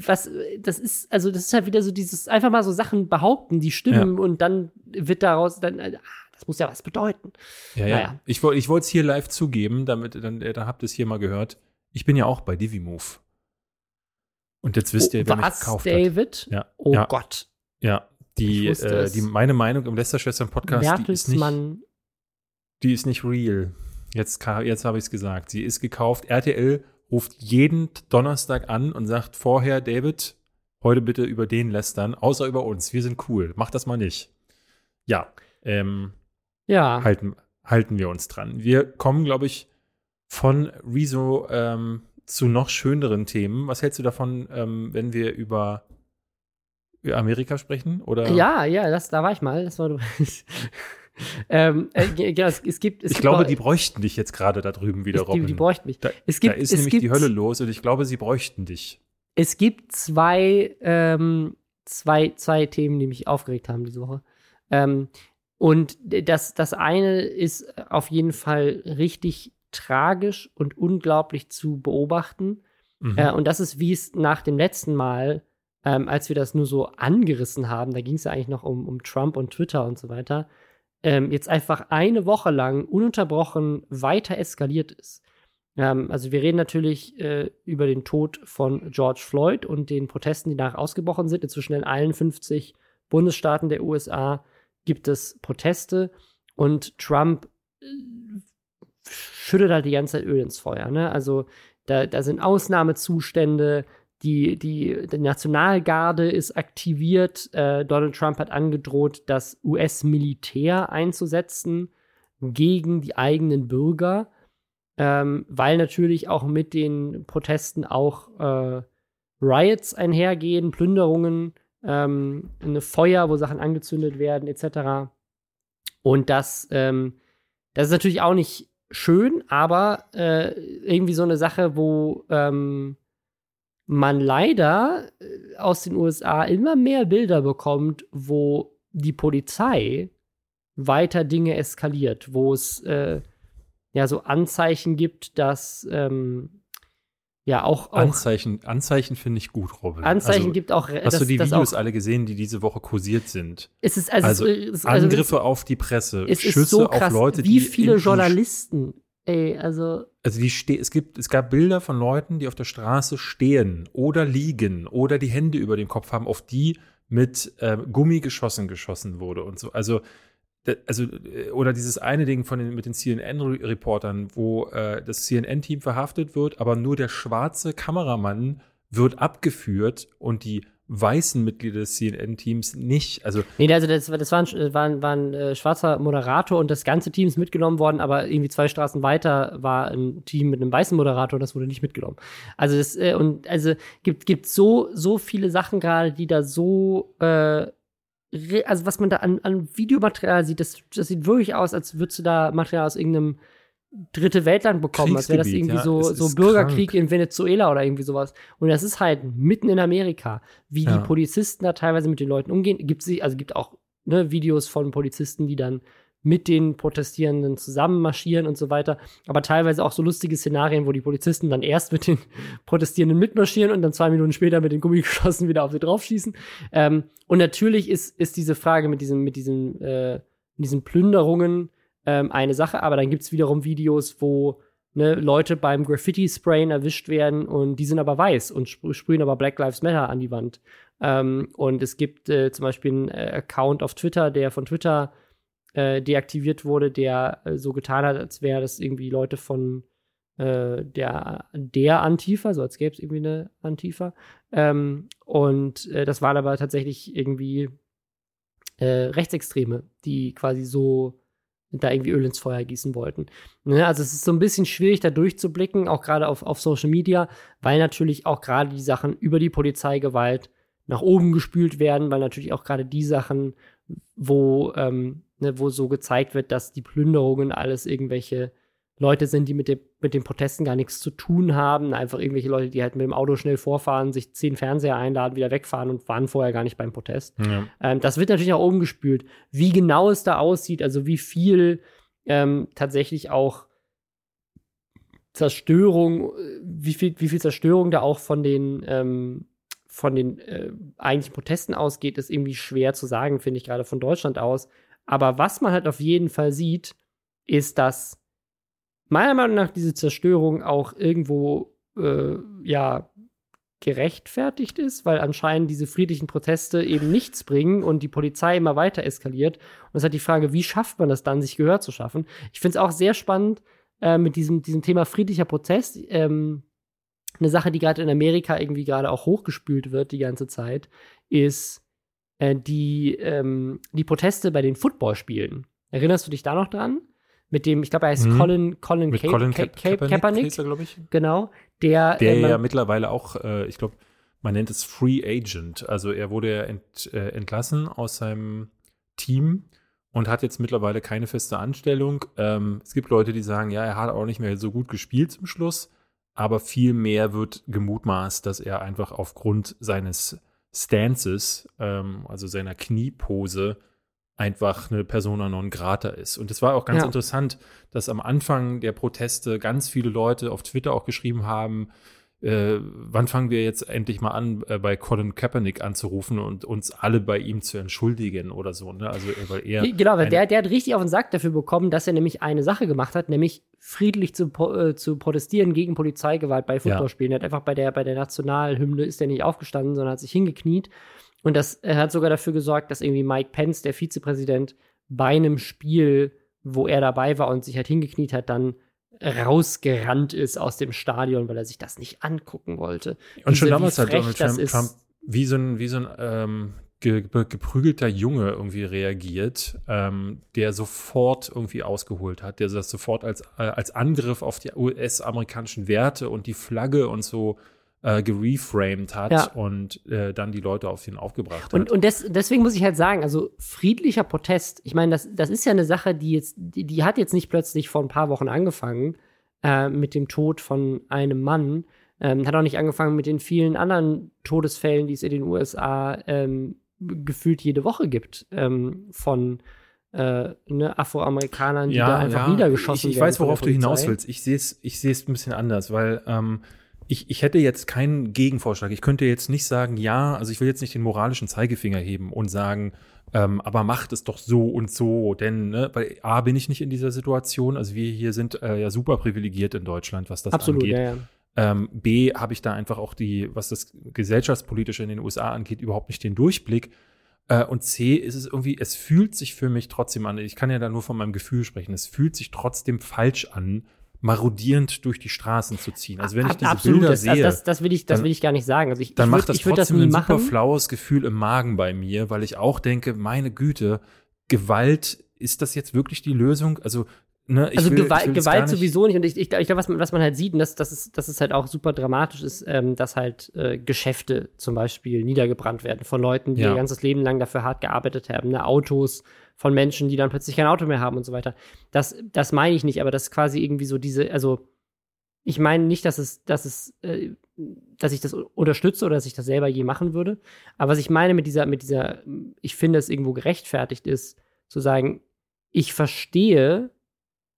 was, das ist, also das ist halt wieder so dieses, einfach mal so Sachen behaupten, die stimmen ja. und dann wird daraus dann, ah, das muss ja was bedeuten. Ja, ja. Naja. Ich, ich wollte es hier live zugeben, damit, dann, äh, dann habt ihr es hier mal gehört. Ich bin ja auch bei DiviMove. Und jetzt wisst ihr, wer was, mich gekauft David? hat. Ja. Oh ja. Gott. Ja, die, äh, die, meine Meinung im Lästerschwestern-Podcast, die ist nicht, die ist nicht real. Jetzt, jetzt habe ich es gesagt. Sie ist gekauft. RTL ruft jeden Donnerstag an und sagt vorher, David, heute bitte über den lästern, außer über uns. Wir sind cool. Mach das mal nicht. Ja, ähm, ja. Halten, halten wir uns dran. Wir kommen, glaube ich, von Rezo ähm, zu noch schöneren Themen. Was hältst du davon, ähm, wenn wir über Amerika sprechen? Oder? Ja, ja, das, da war ich mal. Das war ähm, äh, ja, es, es, gibt, es ich gibt glaube, auch, die bräuchten dich jetzt gerade da drüben wieder, Robin. Die, die bräuchten mich. Da, es gibt, da ist nämlich gibt, die Hölle los und ich glaube, sie bräuchten dich. Es gibt zwei, ähm, zwei, zwei Themen, die mich aufgeregt haben diese Woche. Ähm, und das, das eine ist auf jeden Fall richtig tragisch und unglaublich zu beobachten. Mhm. Äh, und das ist, wie es nach dem letzten Mal, ähm, als wir das nur so angerissen haben, da ging es ja eigentlich noch um, um Trump und Twitter und so weiter, ähm, jetzt einfach eine Woche lang ununterbrochen weiter eskaliert ist. Ähm, also wir reden natürlich äh, über den Tod von George Floyd und den Protesten, die danach ausgebrochen sind. Inzwischen in allen 50 Bundesstaaten der USA gibt es Proteste und Trump äh, schüttet halt die ganze Zeit Öl ins Feuer. Ne? Also da, da sind Ausnahmezustände, die, die, die Nationalgarde ist aktiviert. Äh, Donald Trump hat angedroht, das US-Militär einzusetzen gegen die eigenen Bürger, ähm, weil natürlich auch mit den Protesten auch äh, Riots einhergehen, Plünderungen, ähm, eine Feuer, wo Sachen angezündet werden, etc. Und das, ähm, das ist natürlich auch nicht schön, aber äh, irgendwie so eine Sache, wo ähm, man leider äh, aus den USA immer mehr Bilder bekommt, wo die Polizei weiter Dinge eskaliert, wo es äh, ja so Anzeichen gibt, dass ähm, ja auch, auch Anzeichen, Anzeichen finde ich gut, Robin. Anzeichen also, gibt auch. Hast du die Videos alle gesehen, die diese Woche kursiert sind? Es ist also, also, es ist, also Angriffe es, auf die Presse, es Schüsse so krass, auf Leute, wie viele Journalisten Ey, also. Also die ste es gibt, es gab Bilder von Leuten, die auf der Straße stehen oder liegen oder die Hände über dem Kopf haben, auf die mit äh, Gummigeschossen geschossen wurde und so. Also, also, äh, oder dieses eine Ding von den, mit den CNN-Reportern, wo äh, das CNN-Team verhaftet wird, aber nur der schwarze Kameramann wird abgeführt und die weißen Mitglieder des CNN-Teams nicht. Also nee, also das, das war ein, war ein, war ein äh, schwarzer Moderator und das ganze Team ist mitgenommen worden, aber irgendwie zwei Straßen weiter war ein Team mit einem weißen Moderator und das wurde nicht mitgenommen. Also das, äh, und also gibt, gibt so, so viele Sachen gerade, die da so äh, also was man da an, an Videomaterial sieht, das, das sieht wirklich aus, als würdest du da Material aus irgendeinem dritte Weltland bekommen, als wäre das irgendwie ja, so, so Bürgerkrieg krank. in Venezuela oder irgendwie sowas. Und das ist halt mitten in Amerika, wie ja. die Polizisten da teilweise mit den Leuten umgehen. Gibt sie, also gibt auch ne, Videos von Polizisten, die dann mit den Protestierenden zusammen marschieren und so weiter. Aber teilweise auch so lustige Szenarien, wo die Polizisten dann erst mit den Protestierenden mitmarschieren und dann zwei Minuten später mit den Gummigeschossen wieder auf sie draufschießen. Ähm, und natürlich ist, ist diese Frage mit diesen, mit diesen, äh, mit diesen Plünderungen ähm, eine Sache, aber dann gibt es wiederum Videos, wo ne, Leute beim Graffiti-Sprayen erwischt werden und die sind aber weiß und sp sprühen aber Black Lives Matter an die Wand. Ähm, und es gibt äh, zum Beispiel einen äh, Account auf Twitter, der von Twitter äh, deaktiviert wurde, der äh, so getan hat, als wäre das irgendwie Leute von äh, der, der Antifa, so als gäbe es irgendwie eine Antifa. Ähm, und äh, das waren aber tatsächlich irgendwie Rechtsextreme, die quasi so da irgendwie Öl ins Feuer gießen wollten. Ne, also es ist so ein bisschen schwierig, da durchzublicken, auch gerade auf, auf Social Media, weil natürlich auch gerade die Sachen über die Polizeigewalt nach oben gespült werden, weil natürlich auch gerade die Sachen, wo, ähm, ne, wo so gezeigt wird, dass die Plünderungen alles irgendwelche Leute sind, die mit, dem, mit den Protesten gar nichts zu tun haben. Einfach irgendwelche Leute, die halt mit dem Auto schnell vorfahren, sich zehn Fernseher einladen, wieder wegfahren und waren vorher gar nicht beim Protest. Ja. Ähm, das wird natürlich nach oben gespült. Wie genau es da aussieht, also wie viel ähm, tatsächlich auch Zerstörung, wie viel, wie viel Zerstörung da auch von den, ähm, von den äh, eigentlichen Protesten ausgeht, ist irgendwie schwer zu sagen, finde ich, gerade von Deutschland aus. Aber was man halt auf jeden Fall sieht, ist, dass meiner Meinung nach diese Zerstörung auch irgendwo äh, ja gerechtfertigt ist, weil anscheinend diese friedlichen Proteste eben nichts bringen und die Polizei immer weiter eskaliert. Und es hat die Frage, wie schafft man das dann, sich Gehör zu schaffen? Ich finde es auch sehr spannend äh, mit diesem, diesem Thema friedlicher Protest. Ähm, eine Sache, die gerade in Amerika irgendwie gerade auch hochgespült wird die ganze Zeit, ist äh, die, ähm, die Proteste bei den Footballspielen. Erinnerst du dich da noch dran? Mit dem, ich glaube, er heißt mhm. Colin, Colin, mit Cape, Colin Cape, Cape, Kaepernick, glaube ich. Genau, der, der äh, ja mittlerweile auch, äh, ich glaube, man nennt es Free Agent. Also er wurde ja ent, äh, entlassen aus seinem Team und hat jetzt mittlerweile keine feste Anstellung. Ähm, es gibt Leute, die sagen, ja, er hat auch nicht mehr so gut gespielt zum Schluss, aber viel mehr wird gemutmaßt, dass er einfach aufgrund seines Stances, ähm, also seiner Kniepose, einfach eine Persona non grata ist. Und es war auch ganz ja. interessant, dass am Anfang der Proteste ganz viele Leute auf Twitter auch geschrieben haben, äh, wann fangen wir jetzt endlich mal an, äh, bei Colin Kaepernick anzurufen und uns alle bei ihm zu entschuldigen oder so. Ne? Also, weil er genau, weil der, der hat richtig auf den Sack dafür bekommen, dass er nämlich eine Sache gemacht hat, nämlich friedlich zu, äh, zu protestieren gegen Polizeigewalt bei Footballspielen. Ja. Er hat einfach bei der, bei der Nationalhymne ist er nicht aufgestanden, sondern hat sich hingekniet und das hat sogar dafür gesorgt, dass irgendwie Mike Pence, der Vizepräsident, bei einem Spiel, wo er dabei war und sich halt hingekniet hat, dann rausgerannt ist aus dem Stadion, weil er sich das nicht angucken wollte. Und Diese, schon damals hat Donald Trump, Trump, wie so ein, wie so ein ähm, ge geprügelter Junge irgendwie reagiert, ähm, der sofort irgendwie ausgeholt hat, der das sofort als, äh, als Angriff auf die US-amerikanischen Werte und die Flagge und so äh, gereframed hat ja. und äh, dann die Leute auf ihn aufgebracht hat. Und, des, deswegen muss ich halt sagen, also friedlicher Protest, ich meine, das, das ist ja eine Sache, die jetzt, die, die hat jetzt nicht plötzlich vor ein paar Wochen angefangen äh, mit dem Tod von einem Mann. Ähm, hat auch nicht angefangen mit den vielen anderen Todesfällen, die es in den USA ähm, gefühlt jede Woche gibt ähm, von äh, ne, Afroamerikanern, die ja, da einfach ja. niedergeschossen ich, ich werden. Ich weiß, worauf du hinaus willst. Ich sehe es ich ein bisschen anders, weil ähm, ich, ich hätte jetzt keinen Gegenvorschlag. Ich könnte jetzt nicht sagen, ja, also ich will jetzt nicht den moralischen Zeigefinger heben und sagen, ähm, aber macht es doch so und so, denn ne, bei A bin ich nicht in dieser Situation. Also wir hier sind äh, ja super privilegiert in Deutschland, was das Absolut, angeht. Ja, ja. Ähm, B habe ich da einfach auch die, was das gesellschaftspolitische in den USA angeht, überhaupt nicht den Durchblick. Äh, und C ist es irgendwie, es fühlt sich für mich trotzdem an. Ich kann ja da nur von meinem Gefühl sprechen. Es fühlt sich trotzdem falsch an, marodierend durch die Straßen zu ziehen. Also wenn ich diese Absolut, Bilder das, sehe, das, das, will ich, das dann, will ich gar nicht sagen. Also ich, dann ich macht das ich trotzdem das ein machen. super flaues Gefühl im Magen bei mir, weil ich auch denke, meine Güte, Gewalt, ist das jetzt wirklich die Lösung? Also Ne, also will, Gewalt, Gewalt nicht. sowieso nicht. Und ich, ich, ich glaube, was man, was man halt sieht, und das, das, ist, das ist halt auch super dramatisch, ist, ähm, dass halt äh, Geschäfte zum Beispiel niedergebrannt werden von Leuten, die ja. ihr ganzes Leben lang dafür hart gearbeitet haben. Ne? Autos von Menschen, die dann plötzlich kein Auto mehr haben und so weiter. Das, das meine ich nicht, aber das ist quasi irgendwie so diese, also ich meine nicht, dass es, dass es, äh, dass ich das unterstütze oder dass ich das selber je machen würde. Aber was ich meine mit dieser, mit dieser, ich finde es irgendwo gerechtfertigt ist, zu sagen, ich verstehe,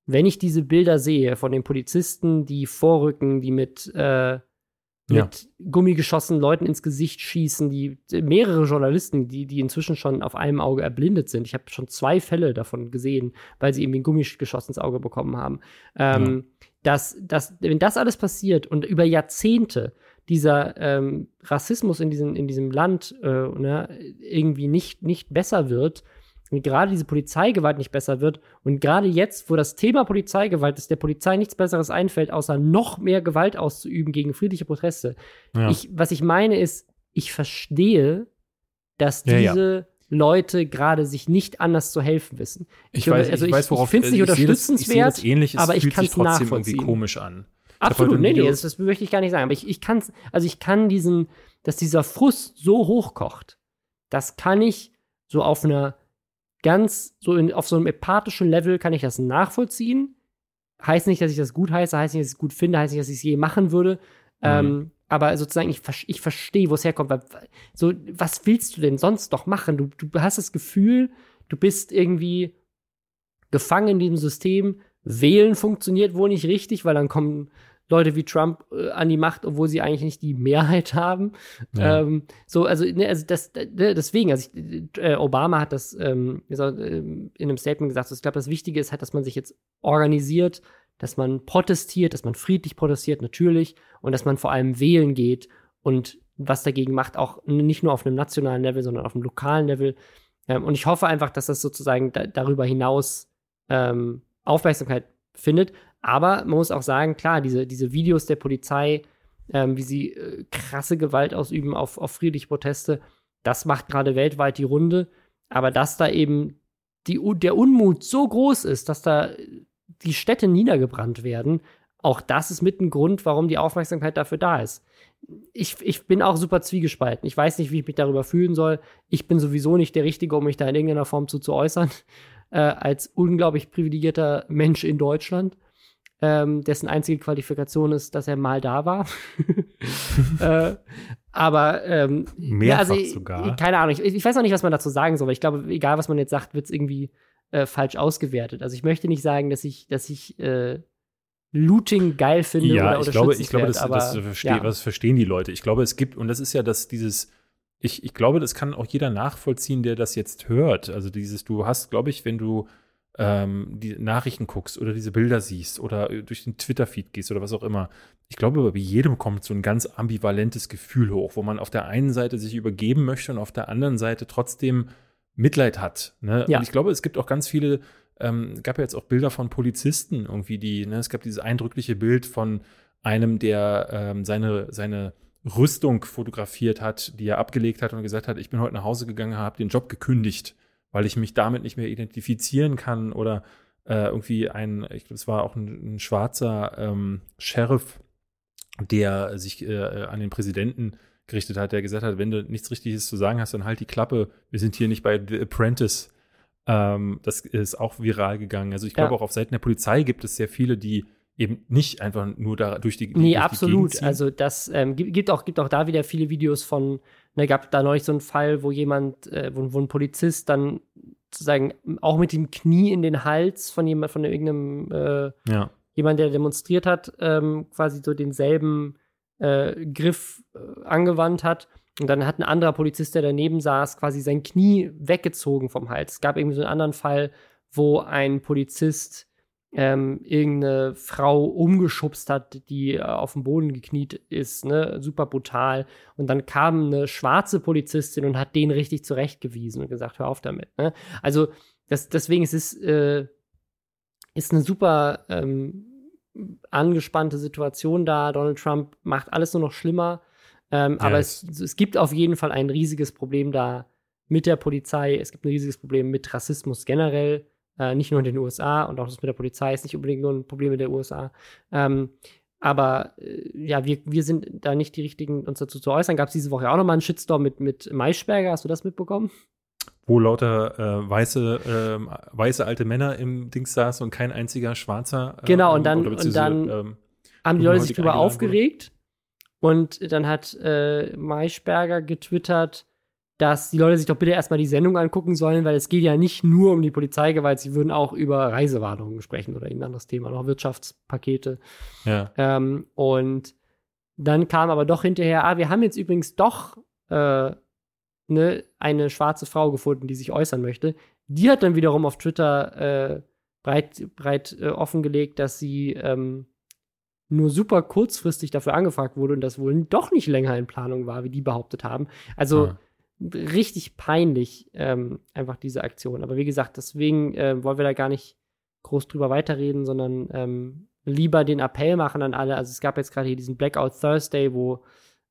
wenn ich diese Bilder sehe von den Polizisten, die vorrücken, die mit, äh, mit ja. Gummigeschossen Leuten ins Gesicht schießen, die mehrere Journalisten, die, die inzwischen schon auf einem Auge erblindet sind. Ich habe schon zwei Fälle davon gesehen, weil sie irgendwie ein Gummigeschoss ins Auge bekommen haben. Ähm, ja dass, dass, wenn das alles passiert und über Jahrzehnte dieser ähm, Rassismus in diesem, in diesem Land äh, ne, irgendwie nicht, nicht besser wird, gerade diese Polizeigewalt nicht besser wird und gerade jetzt, wo das Thema Polizeigewalt ist, der Polizei nichts Besseres einfällt, außer noch mehr Gewalt auszuüben gegen friedliche Proteste. Ja. Ich, was ich meine ist, ich verstehe, dass diese ja, ja. Leute gerade sich nicht anders zu helfen wissen. Ich, ich weiß, also ich, ich, ich finde es nicht unterstützenswert, das, ähnlich, aber ich kann es trotzdem irgendwie komisch an. Absolut, nee, nee, das, das, möchte ich gar nicht sagen. Aber ich, ich kann aber ich kann diesen, dass dieser Frust so hochkocht, das kann ich so auf einer ganz, so in, auf so einem epathischen Level kann ich das nachvollziehen. Heißt nicht, dass ich das gut heiße, heißt nicht, dass ich es gut finde, heißt nicht, dass ich es je machen würde. Mhm. Ähm, aber sozusagen, ich, ich verstehe, wo es herkommt. Weil, so, was willst du denn sonst doch machen? Du, du hast das Gefühl, du bist irgendwie gefangen in diesem System. Wählen funktioniert wohl nicht richtig, weil dann kommen Leute wie Trump äh, an die Macht, obwohl sie eigentlich nicht die Mehrheit haben. Ja. Ähm, so, also, ne, also das, ne, deswegen, also ich, äh, Obama hat das ähm, in einem Statement gesagt. Also ich glaube, das Wichtige ist halt, dass man sich jetzt organisiert, dass man protestiert, dass man friedlich protestiert, natürlich, und dass man vor allem wählen geht und was dagegen macht, auch nicht nur auf einem nationalen Level, sondern auf einem lokalen Level. Ähm, und ich hoffe einfach, dass das sozusagen da, darüber hinaus ähm, Aufmerksamkeit findet. Aber man muss auch sagen, klar, diese, diese Videos der Polizei, ähm, wie sie äh, krasse Gewalt ausüben auf, auf friedliche Proteste, das macht gerade weltweit die Runde. Aber dass da eben die, der Unmut so groß ist, dass da die Städte niedergebrannt werden, auch das ist mit ein Grund, warum die Aufmerksamkeit dafür da ist. Ich, ich bin auch super zwiegespalten. Ich weiß nicht, wie ich mich darüber fühlen soll. Ich bin sowieso nicht der Richtige, um mich da in irgendeiner Form zu, zu äußern, äh, als unglaublich privilegierter Mensch in Deutschland, ähm, dessen einzige Qualifikation ist, dass er mal da war. äh, aber ähm, mehrfach ja, also, sogar. Keine Ahnung. Ich, ich, weiß noch nicht, was man dazu sagen soll. Aber ich glaube, egal was man jetzt sagt, wird es irgendwie äh, falsch ausgewertet. Also ich möchte nicht sagen, dass ich, dass ich äh, Looting geil finde ja, oder, oder ich glaube, ich glaube, das, aber, das, versteh, ja. das verstehen die Leute. Ich glaube, es gibt, und das ist ja das, dieses, ich, ich glaube, das kann auch jeder nachvollziehen, der das jetzt hört. Also dieses, du hast, glaube ich, wenn du ähm, die Nachrichten guckst oder diese Bilder siehst oder durch den Twitter-Feed gehst oder was auch immer. Ich glaube, bei jedem kommt so ein ganz ambivalentes Gefühl hoch, wo man auf der einen Seite sich übergeben möchte und auf der anderen Seite trotzdem Mitleid hat. Ne? Ja. Und ich glaube, es gibt auch ganz viele, ähm, gab ja jetzt auch Bilder von Polizisten irgendwie, die, ne, es gab dieses eindrückliche Bild von einem, der ähm, seine, seine Rüstung fotografiert hat, die er abgelegt hat und gesagt hat, ich bin heute nach Hause gegangen, habe den Job gekündigt, weil ich mich damit nicht mehr identifizieren kann oder äh, irgendwie ein, ich glaube, es war auch ein, ein schwarzer ähm, Sheriff, der sich äh, an den Präsidenten gerichtet hat, der gesagt hat, wenn du nichts Richtiges zu sagen hast, dann halt die Klappe. Wir sind hier nicht bei The Apprentice. Ähm, das ist auch viral gegangen. Also ich glaube, ja. auch auf Seiten der Polizei gibt es sehr viele, die eben nicht einfach nur da durch die Nee, durch absolut. Die also das ähm, gibt, auch, gibt auch da wieder viele Videos von, ne, gab da neulich so einen Fall, wo jemand, äh, wo, wo ein Polizist dann sozusagen auch mit dem Knie in den Hals von jemand, von irgendeinem äh, ja. jemand, der demonstriert hat, ähm, quasi so denselben äh, Griff äh, angewandt hat. Und dann hat ein anderer Polizist, der daneben saß, quasi sein Knie weggezogen vom Hals. Es gab irgendwie so einen anderen Fall, wo ein Polizist ähm, irgendeine Frau umgeschubst hat, die äh, auf dem Boden gekniet ist, ne, super brutal. Und dann kam eine schwarze Polizistin und hat den richtig zurechtgewiesen und gesagt, hör auf damit. Ne? Also das, deswegen ist es äh, ist eine super ähm, angespannte Situation da. Donald Trump macht alles nur noch schlimmer. Ähm, yes. Aber es, es gibt auf jeden Fall ein riesiges Problem da mit der Polizei. Es gibt ein riesiges Problem mit Rassismus generell. Äh, nicht nur in den USA und auch das mit der Polizei ist nicht unbedingt nur ein Problem in den USA. Ähm, aber äh, ja, wir, wir sind da nicht die richtigen, uns dazu zu äußern. Gab es diese Woche auch noch mal einen Shitstorm mit, mit Maischberger? Hast du das mitbekommen? wo lauter äh, weiße, äh, weiße alte Männer im Dings saßen und kein einziger schwarzer. Äh, genau, und dann, und dann ähm, haben die Leute sich darüber aufgeregt. Wurde. Und dann hat äh, Maischberger getwittert, dass die Leute sich doch bitte erstmal die Sendung angucken sollen, weil es geht ja nicht nur um die Polizeigewalt, sie würden auch über Reisewarnungen sprechen oder irgendein anderes Thema, noch Wirtschaftspakete. Ja. Ähm, und dann kam aber doch hinterher, ah, wir haben jetzt übrigens doch äh, ne, eine schwarze Frau gefunden, die sich äußern möchte. Die hat dann wiederum auf Twitter äh, breit, breit äh, offengelegt, dass sie ähm, nur super kurzfristig dafür angefragt wurde und das wohl doch nicht länger in Planung war, wie die behauptet haben. Also ja. Richtig peinlich, ähm, einfach diese Aktion. Aber wie gesagt, deswegen äh, wollen wir da gar nicht groß drüber weiterreden, sondern ähm, lieber den Appell machen an alle. Also es gab jetzt gerade hier diesen Blackout Thursday, wo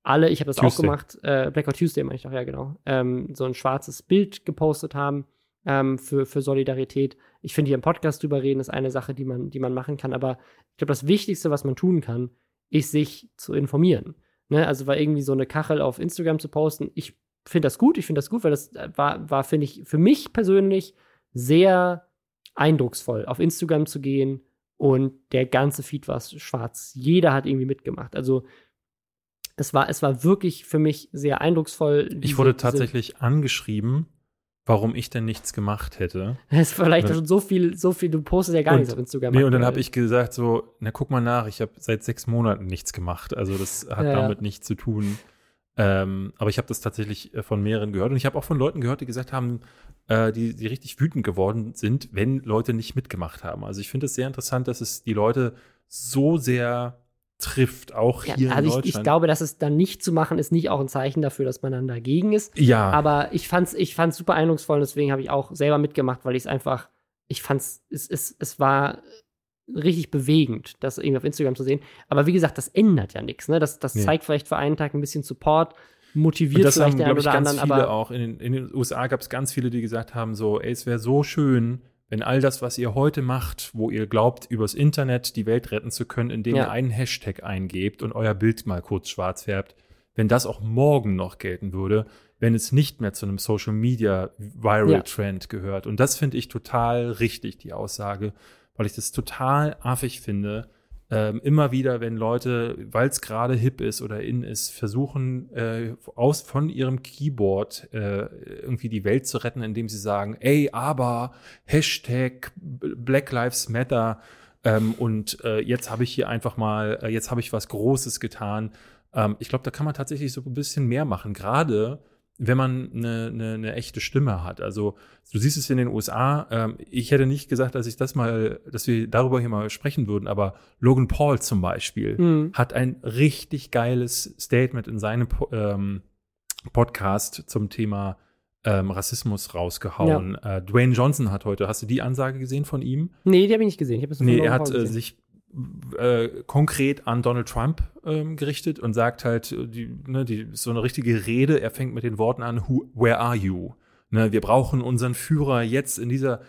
alle, ich habe das Tuesday. auch gemacht, äh, Blackout Tuesday meine ich doch, ja genau, ähm, so ein schwarzes Bild gepostet haben ähm, für, für Solidarität. Ich finde, hier im Podcast drüber reden ist eine Sache, die man, die man machen kann, aber ich glaube, das Wichtigste, was man tun kann, ist sich zu informieren. Ne? Also war irgendwie so eine Kachel auf Instagram zu posten. Ich finde das gut, ich finde das gut, weil das äh, war, war finde ich, für mich persönlich sehr eindrucksvoll, auf Instagram zu gehen und der ganze Feed war schwarz. Jeder hat irgendwie mitgemacht. Also es war, es war wirklich für mich sehr eindrucksvoll. Ich wurde tatsächlich angeschrieben, warum ich denn nichts gemacht hätte. Es war vielleicht schon so viel, so viel, du postest ja gar und, nichts auf Instagram. Nee, und dann habe ich gesagt so, na guck mal nach, ich habe seit sechs Monaten nichts gemacht. Also das hat ja, damit ja. nichts zu tun. Ähm, aber ich habe das tatsächlich äh, von mehreren gehört und ich habe auch von Leuten gehört, die gesagt haben, äh, die, die richtig wütend geworden sind, wenn Leute nicht mitgemacht haben. Also ich finde es sehr interessant, dass es die Leute so sehr trifft, auch ja, hier also in ich, Deutschland. Ich glaube, dass es dann nicht zu machen, ist nicht auch ein Zeichen dafür, dass man dann dagegen ist. Ja. Aber ich fand's, ich fand's super eindrucksvoll und deswegen habe ich auch selber mitgemacht, weil ich es einfach, ich fand's, es, es, es war richtig bewegend, das irgendwie auf Instagram zu sehen. Aber wie gesagt, das ändert ja nichts. Ne? Das, das nee. zeigt vielleicht für einen Tag ein bisschen Support, motiviert und das vielleicht haben, den einen oder ganz anderen. Viele aber auch in den, in den USA gab es ganz viele, die gesagt haben: so, ey, es wäre so schön, wenn all das, was ihr heute macht, wo ihr glaubt, übers Internet die Welt retten zu können, indem ja. ihr einen Hashtag eingebt und euer Bild mal kurz schwarz färbt, wenn das auch morgen noch gelten würde, wenn es nicht mehr zu einem Social Media Viral ja. Trend gehört. Und das finde ich total richtig, die Aussage weil ich das total affig finde. Ähm, immer wieder, wenn Leute, weil es gerade hip ist oder in ist, versuchen, äh, aus von ihrem Keyboard äh, irgendwie die Welt zu retten, indem sie sagen, ey, aber Hashtag Black Lives Matter ähm, und äh, jetzt habe ich hier einfach mal, äh, jetzt habe ich was Großes getan. Ähm, ich glaube, da kann man tatsächlich so ein bisschen mehr machen. Gerade wenn man eine, eine, eine echte Stimme hat. Also du siehst es in den USA. Ähm, ich hätte nicht gesagt, dass ich das mal, dass wir darüber hier mal sprechen würden, aber Logan Paul zum Beispiel mhm. hat ein richtig geiles Statement in seinem ähm, Podcast zum Thema ähm, Rassismus rausgehauen. Ja. Äh, Dwayne Johnson hat heute, hast du die Ansage gesehen von ihm? Nee, die habe ich nicht gesehen. Ich es nee, er hat äh, sich äh, konkret an Donald Trump ähm, gerichtet und sagt halt, äh, die, ne, die, so eine richtige Rede, er fängt mit den Worten an, Who, where are you? Ne, wir brauchen unseren Führer jetzt in dieser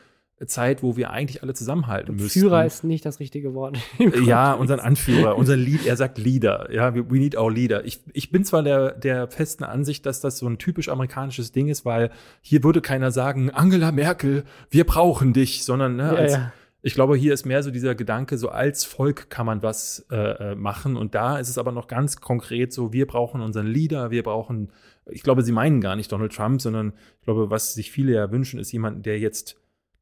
Zeit, wo wir eigentlich alle zusammenhalten müssen. Führer ist nicht das richtige Wort. ja, unseren Anführer, unser Lead, er sagt Leader. Ja, we need our leader. Ich, ich bin zwar der, der festen Ansicht, dass das so ein typisch amerikanisches Ding ist, weil hier würde keiner sagen, Angela Merkel, wir brauchen dich, sondern ne, ja, als, ja ich glaube, hier ist mehr so dieser Gedanke, so als Volk kann man was äh, äh, machen. Und da ist es aber noch ganz konkret so, wir brauchen unseren Leader, wir brauchen, ich glaube, sie meinen gar nicht Donald Trump, sondern ich glaube, was sich viele ja wünschen, ist jemand, der jetzt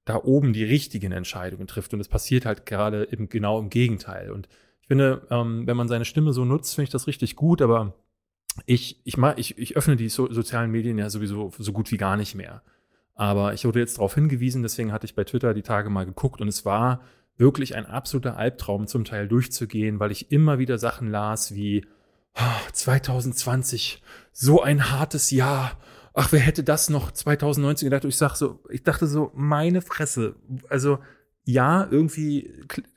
da oben die richtigen Entscheidungen trifft. Und es passiert halt gerade eben genau im Gegenteil. Und ich finde, ähm, wenn man seine Stimme so nutzt, finde ich das richtig gut, aber ich, ich, ich, ich öffne die so, sozialen Medien ja sowieso so gut wie gar nicht mehr. Aber ich wurde jetzt darauf hingewiesen, deswegen hatte ich bei Twitter die Tage mal geguckt und es war wirklich ein absoluter Albtraum zum Teil durchzugehen, weil ich immer wieder Sachen las wie oh, 2020, so ein hartes Jahr. Ach, wer hätte das noch 2019 gedacht? Und ich sag so, ich dachte so, meine Fresse. Also ja, irgendwie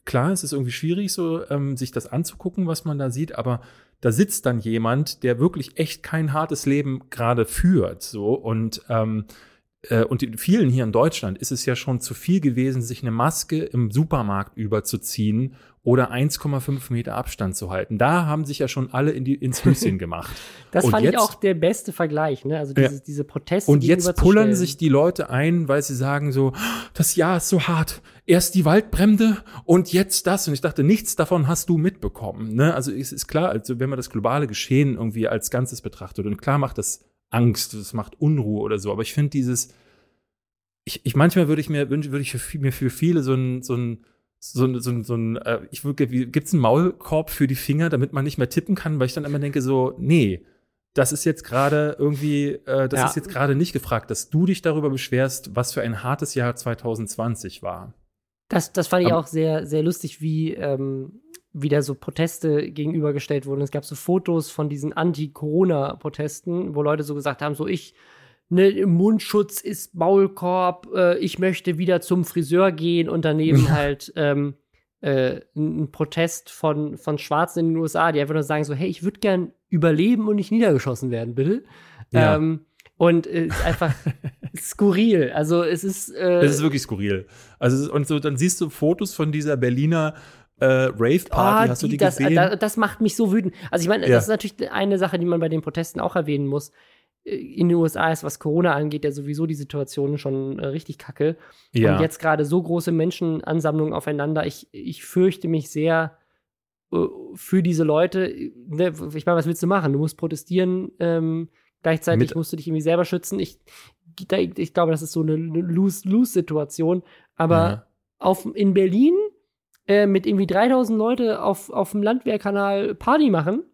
klar, es ist irgendwie schwierig, so ähm, sich das anzugucken, was man da sieht, aber da sitzt dann jemand, der wirklich echt kein hartes Leben gerade führt, so und ähm, äh, und in vielen hier in Deutschland ist es ja schon zu viel gewesen, sich eine Maske im Supermarkt überzuziehen oder 1,5 Meter Abstand zu halten. Da haben sich ja schon alle in die, ins Höschen gemacht. das und fand jetzt, ich auch der beste Vergleich, ne? Also diese, ja. diese Proteste. Und jetzt pullern sich die Leute ein, weil sie sagen so, das Jahr ist so hart. Erst die Waldbrände und jetzt das. Und ich dachte, nichts davon hast du mitbekommen. Ne? Also es ist klar, also wenn man das globale Geschehen irgendwie als Ganzes betrachtet und klar macht das Angst, es macht Unruhe oder so. Aber ich finde dieses, ich, ich manchmal würde ich mir wünschen, würde ich für, mir für viele so ein, so ein so ein, so ein, so ein äh, ich würde, gibt es einen Maulkorb für die Finger, damit man nicht mehr tippen kann, weil ich dann immer denke so, nee, das ist jetzt gerade irgendwie, äh, das ja. ist jetzt gerade nicht gefragt, dass du dich darüber beschwerst, was für ein hartes Jahr 2020 war. Das, das fand ich Aber, auch sehr, sehr lustig, wie ähm, wieder so Proteste gegenübergestellt wurden. Es gab so Fotos von diesen Anti-Corona-Protesten, wo Leute so gesagt haben, so ich, ne, Mundschutz ist Maulkorb, äh, ich möchte wieder zum Friseur gehen und daneben halt ähm, äh, ein Protest von, von Schwarzen in den USA, die einfach nur sagen so, hey, ich würde gern überleben und nicht niedergeschossen werden, bitte. Ja. Ähm, und äh, ist einfach skurril. Also es ist. Äh, es ist wirklich skurril. Also und so, dann siehst du Fotos von dieser Berliner äh, Rave-Party, Ah, hast du die- die das, gesehen? da- das macht mich so wütend. Also ich meine, Ja. das ist natürlich eine Sache, die man bei den Protesten auch erwähnen muss. Äh, In den USA ist, was Corona angeht, ja sowieso die Situation schon äh, richtig kacke. ja. Und jetzt gerade so große Menschenansammlungen aufeinander. Ich, ich fürchte mich sehr äh, für diese Leute. Ne, Ich meine, was willst du machen? Du musst protestieren, ähm, gleichzeitig Mit- musst du dich irgendwie selber schützen. Ich, da- ich glaube, das ist so eine Lose-Lose-Situation. Aber ja. auf, in Berlin äh, mit irgendwie 3000 Leute auf, auf dem Landwehrkanal Party machen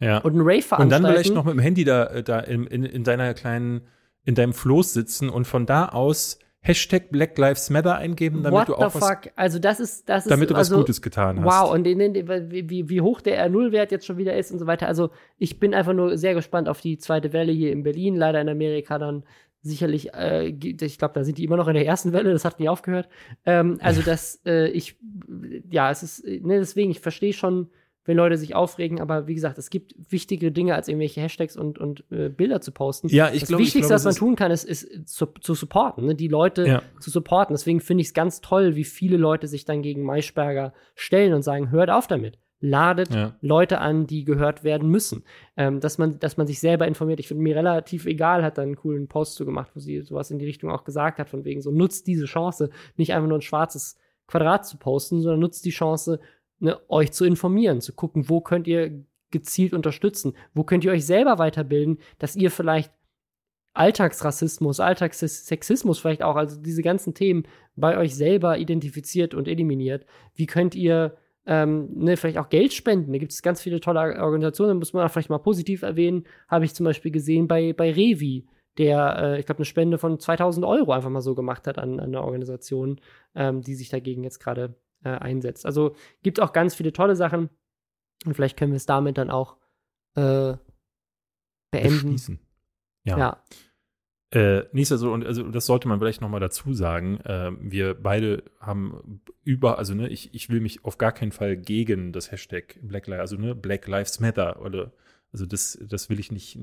ja. und einen Rave Und veranstalten. dann vielleicht noch mit dem Handy da, äh, da in, in, in deiner kleinen, in deinem Floß sitzen und von da aus Hashtag Black Lives Matter eingeben, damit What du auch was, fuck? Also das ist, das ist damit du was also, Gutes getan hast. Wow, und in, wie, wie- wie hoch der R0-Wert jetzt schon wieder ist und so weiter. Also ich bin einfach nur sehr gespannt auf die zweite Welle hier in Berlin, leider in Amerika dann sicherlich, äh, ich glaube, da sind die immer noch in der ersten Welle, das hat nie aufgehört. Ähm, also das, äh, ich, ja, es ist, äh, ne, deswegen, ich verstehe schon, wenn Leute sich aufregen, aber wie gesagt, es gibt wichtigere Dinge, als irgendwelche Hashtags und, und äh, Bilder zu posten. Ja, ich das glaube, ich Wichtigste, glaube, was man tun kann, ist, ist zu, zu supporten, ne? die Leute Ja. zu supporten. Deswegen finde ich es ganz toll, wie viele Leute sich dann gegen Maischberger stellen und sagen, hört auf damit. Ladet Ja. Leute an, die gehört werden müssen. Ähm, dass, man, dass man sich selber informiert. Ich finde mir relativ egal, hat da einen coolen Post zu gemacht, wo sie sowas in die Richtung auch gesagt hat, von wegen so, nutzt diese Chance, nicht einfach nur ein schwarzes Quadrat zu posten, sondern nutzt die Chance, ne, euch zu informieren, zu gucken, wo könnt ihr gezielt unterstützen, wo könnt ihr euch selber weiterbilden, dass ihr vielleicht Alltagsrassismus, Alltagssexismus vielleicht auch, also diese ganzen Themen bei euch selber identifiziert und eliminiert. Wie könnt ihr ähm, ne, vielleicht auch Geld spenden? Da gibt es ganz viele tolle Organisationen, da muss man auch vielleicht mal positiv erwähnen. Habe ich zum Beispiel gesehen bei, bei Revi, der, äh, ich glaube, eine Spende von 2000 Euro einfach mal so gemacht hat an, an eine Organisation, ähm, die sich dagegen jetzt gerade äh, einsetzt. Also gibt auch ganz viele tolle Sachen und vielleicht können wir es damit dann auch äh, beenden. Ja. Ja. Äh, so, und also das sollte man vielleicht nochmal dazu sagen. Äh, wir beide haben über, also ne, ich, ich will mich auf gar keinen Fall gegen das Hashtag Black Lives, also ne, Black Lives Matter oder also das, das will ich nicht,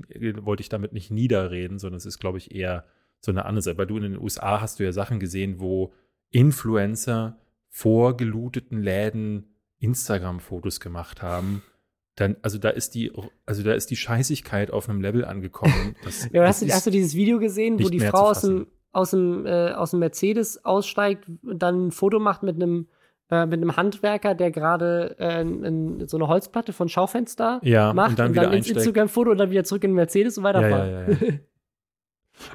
wollte ich damit nicht niederreden, sondern es ist, glaube ich, eher so eine andere Seite. Weil du in den USA hast du ja Sachen gesehen, wo Influencer vor geluteten Läden Instagram-Fotos gemacht haben. Dann, also da ist die, also da ist die Scheißigkeit auf einem Level angekommen. Das, Ja, hast, du, hast du dieses Video gesehen, wo die Frau aus dem, aus, dem, äh, aus dem Mercedes aussteigt und dann ein Foto macht mit einem äh, mit einem Handwerker, der gerade äh, so eine Holzplatte von Schaufenster Ja, macht und dann wieder ins einsteigt. Instagram-Foto und dann wieder zurück in den Mercedes und weiterfahren. Ja, ja, ja, ja.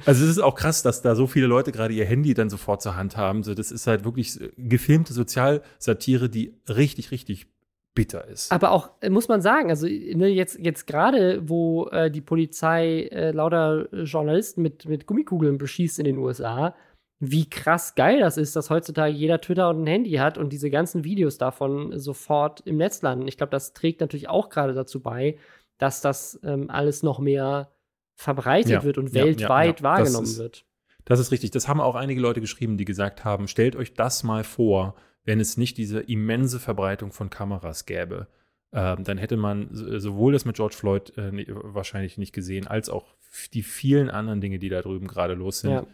Also es ist auch krass, dass da so viele Leute gerade ihr Handy dann sofort zur Hand haben. So, das ist halt wirklich äh, gefilmte Sozialsatire, die richtig, richtig bitter ist. Aber auch, äh, muss man sagen, also ne, jetzt, jetzt gerade, wo äh, die Polizei äh, lauter Journalisten mit, mit Gummikugeln beschießt in den USA, wie krass geil das ist, dass heutzutage jeder Twitter und ein Handy hat und diese ganzen Videos davon sofort im Netz landen. Ich glaube, das trägt natürlich auch gerade dazu bei, dass das ähm, alles noch mehr verbreitet Ja, wird und ja, weltweit ja. wahrgenommen ist- wird. Das ist richtig. Das haben auch einige Leute geschrieben, die gesagt haben, stellt euch das mal vor, wenn es nicht diese immense Verbreitung von Kameras gäbe. Ähm, dann hätte man so- sowohl das mit George Floyd äh, wahrscheinlich nicht gesehen, als auch die vielen anderen Dinge, die da drüben gerade los sind. Ja.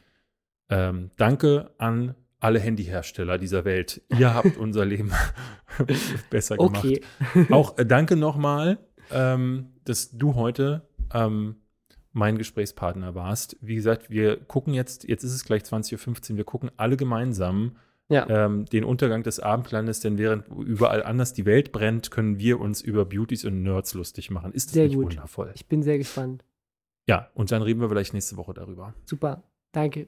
Ähm, danke an alle Handyhersteller dieser Welt. Ihr habt unser Leben besser gemacht. Okay. Auch äh, danke nochmal, ähm, dass du heute ähm, mein Gesprächspartner warst. Wie gesagt, wir gucken jetzt, jetzt ist es gleich 20.15 Uhr, wir gucken alle gemeinsam Ja. ähm, den Untergang des Abendlandes, denn während überall anders die Welt brennt, können wir uns über Beauties und Nerds lustig machen. Ist das Sehr nicht gut. wundervoll? Ich bin sehr gespannt. Ja, und dann reden wir vielleicht nächste Woche darüber. Super. Danke.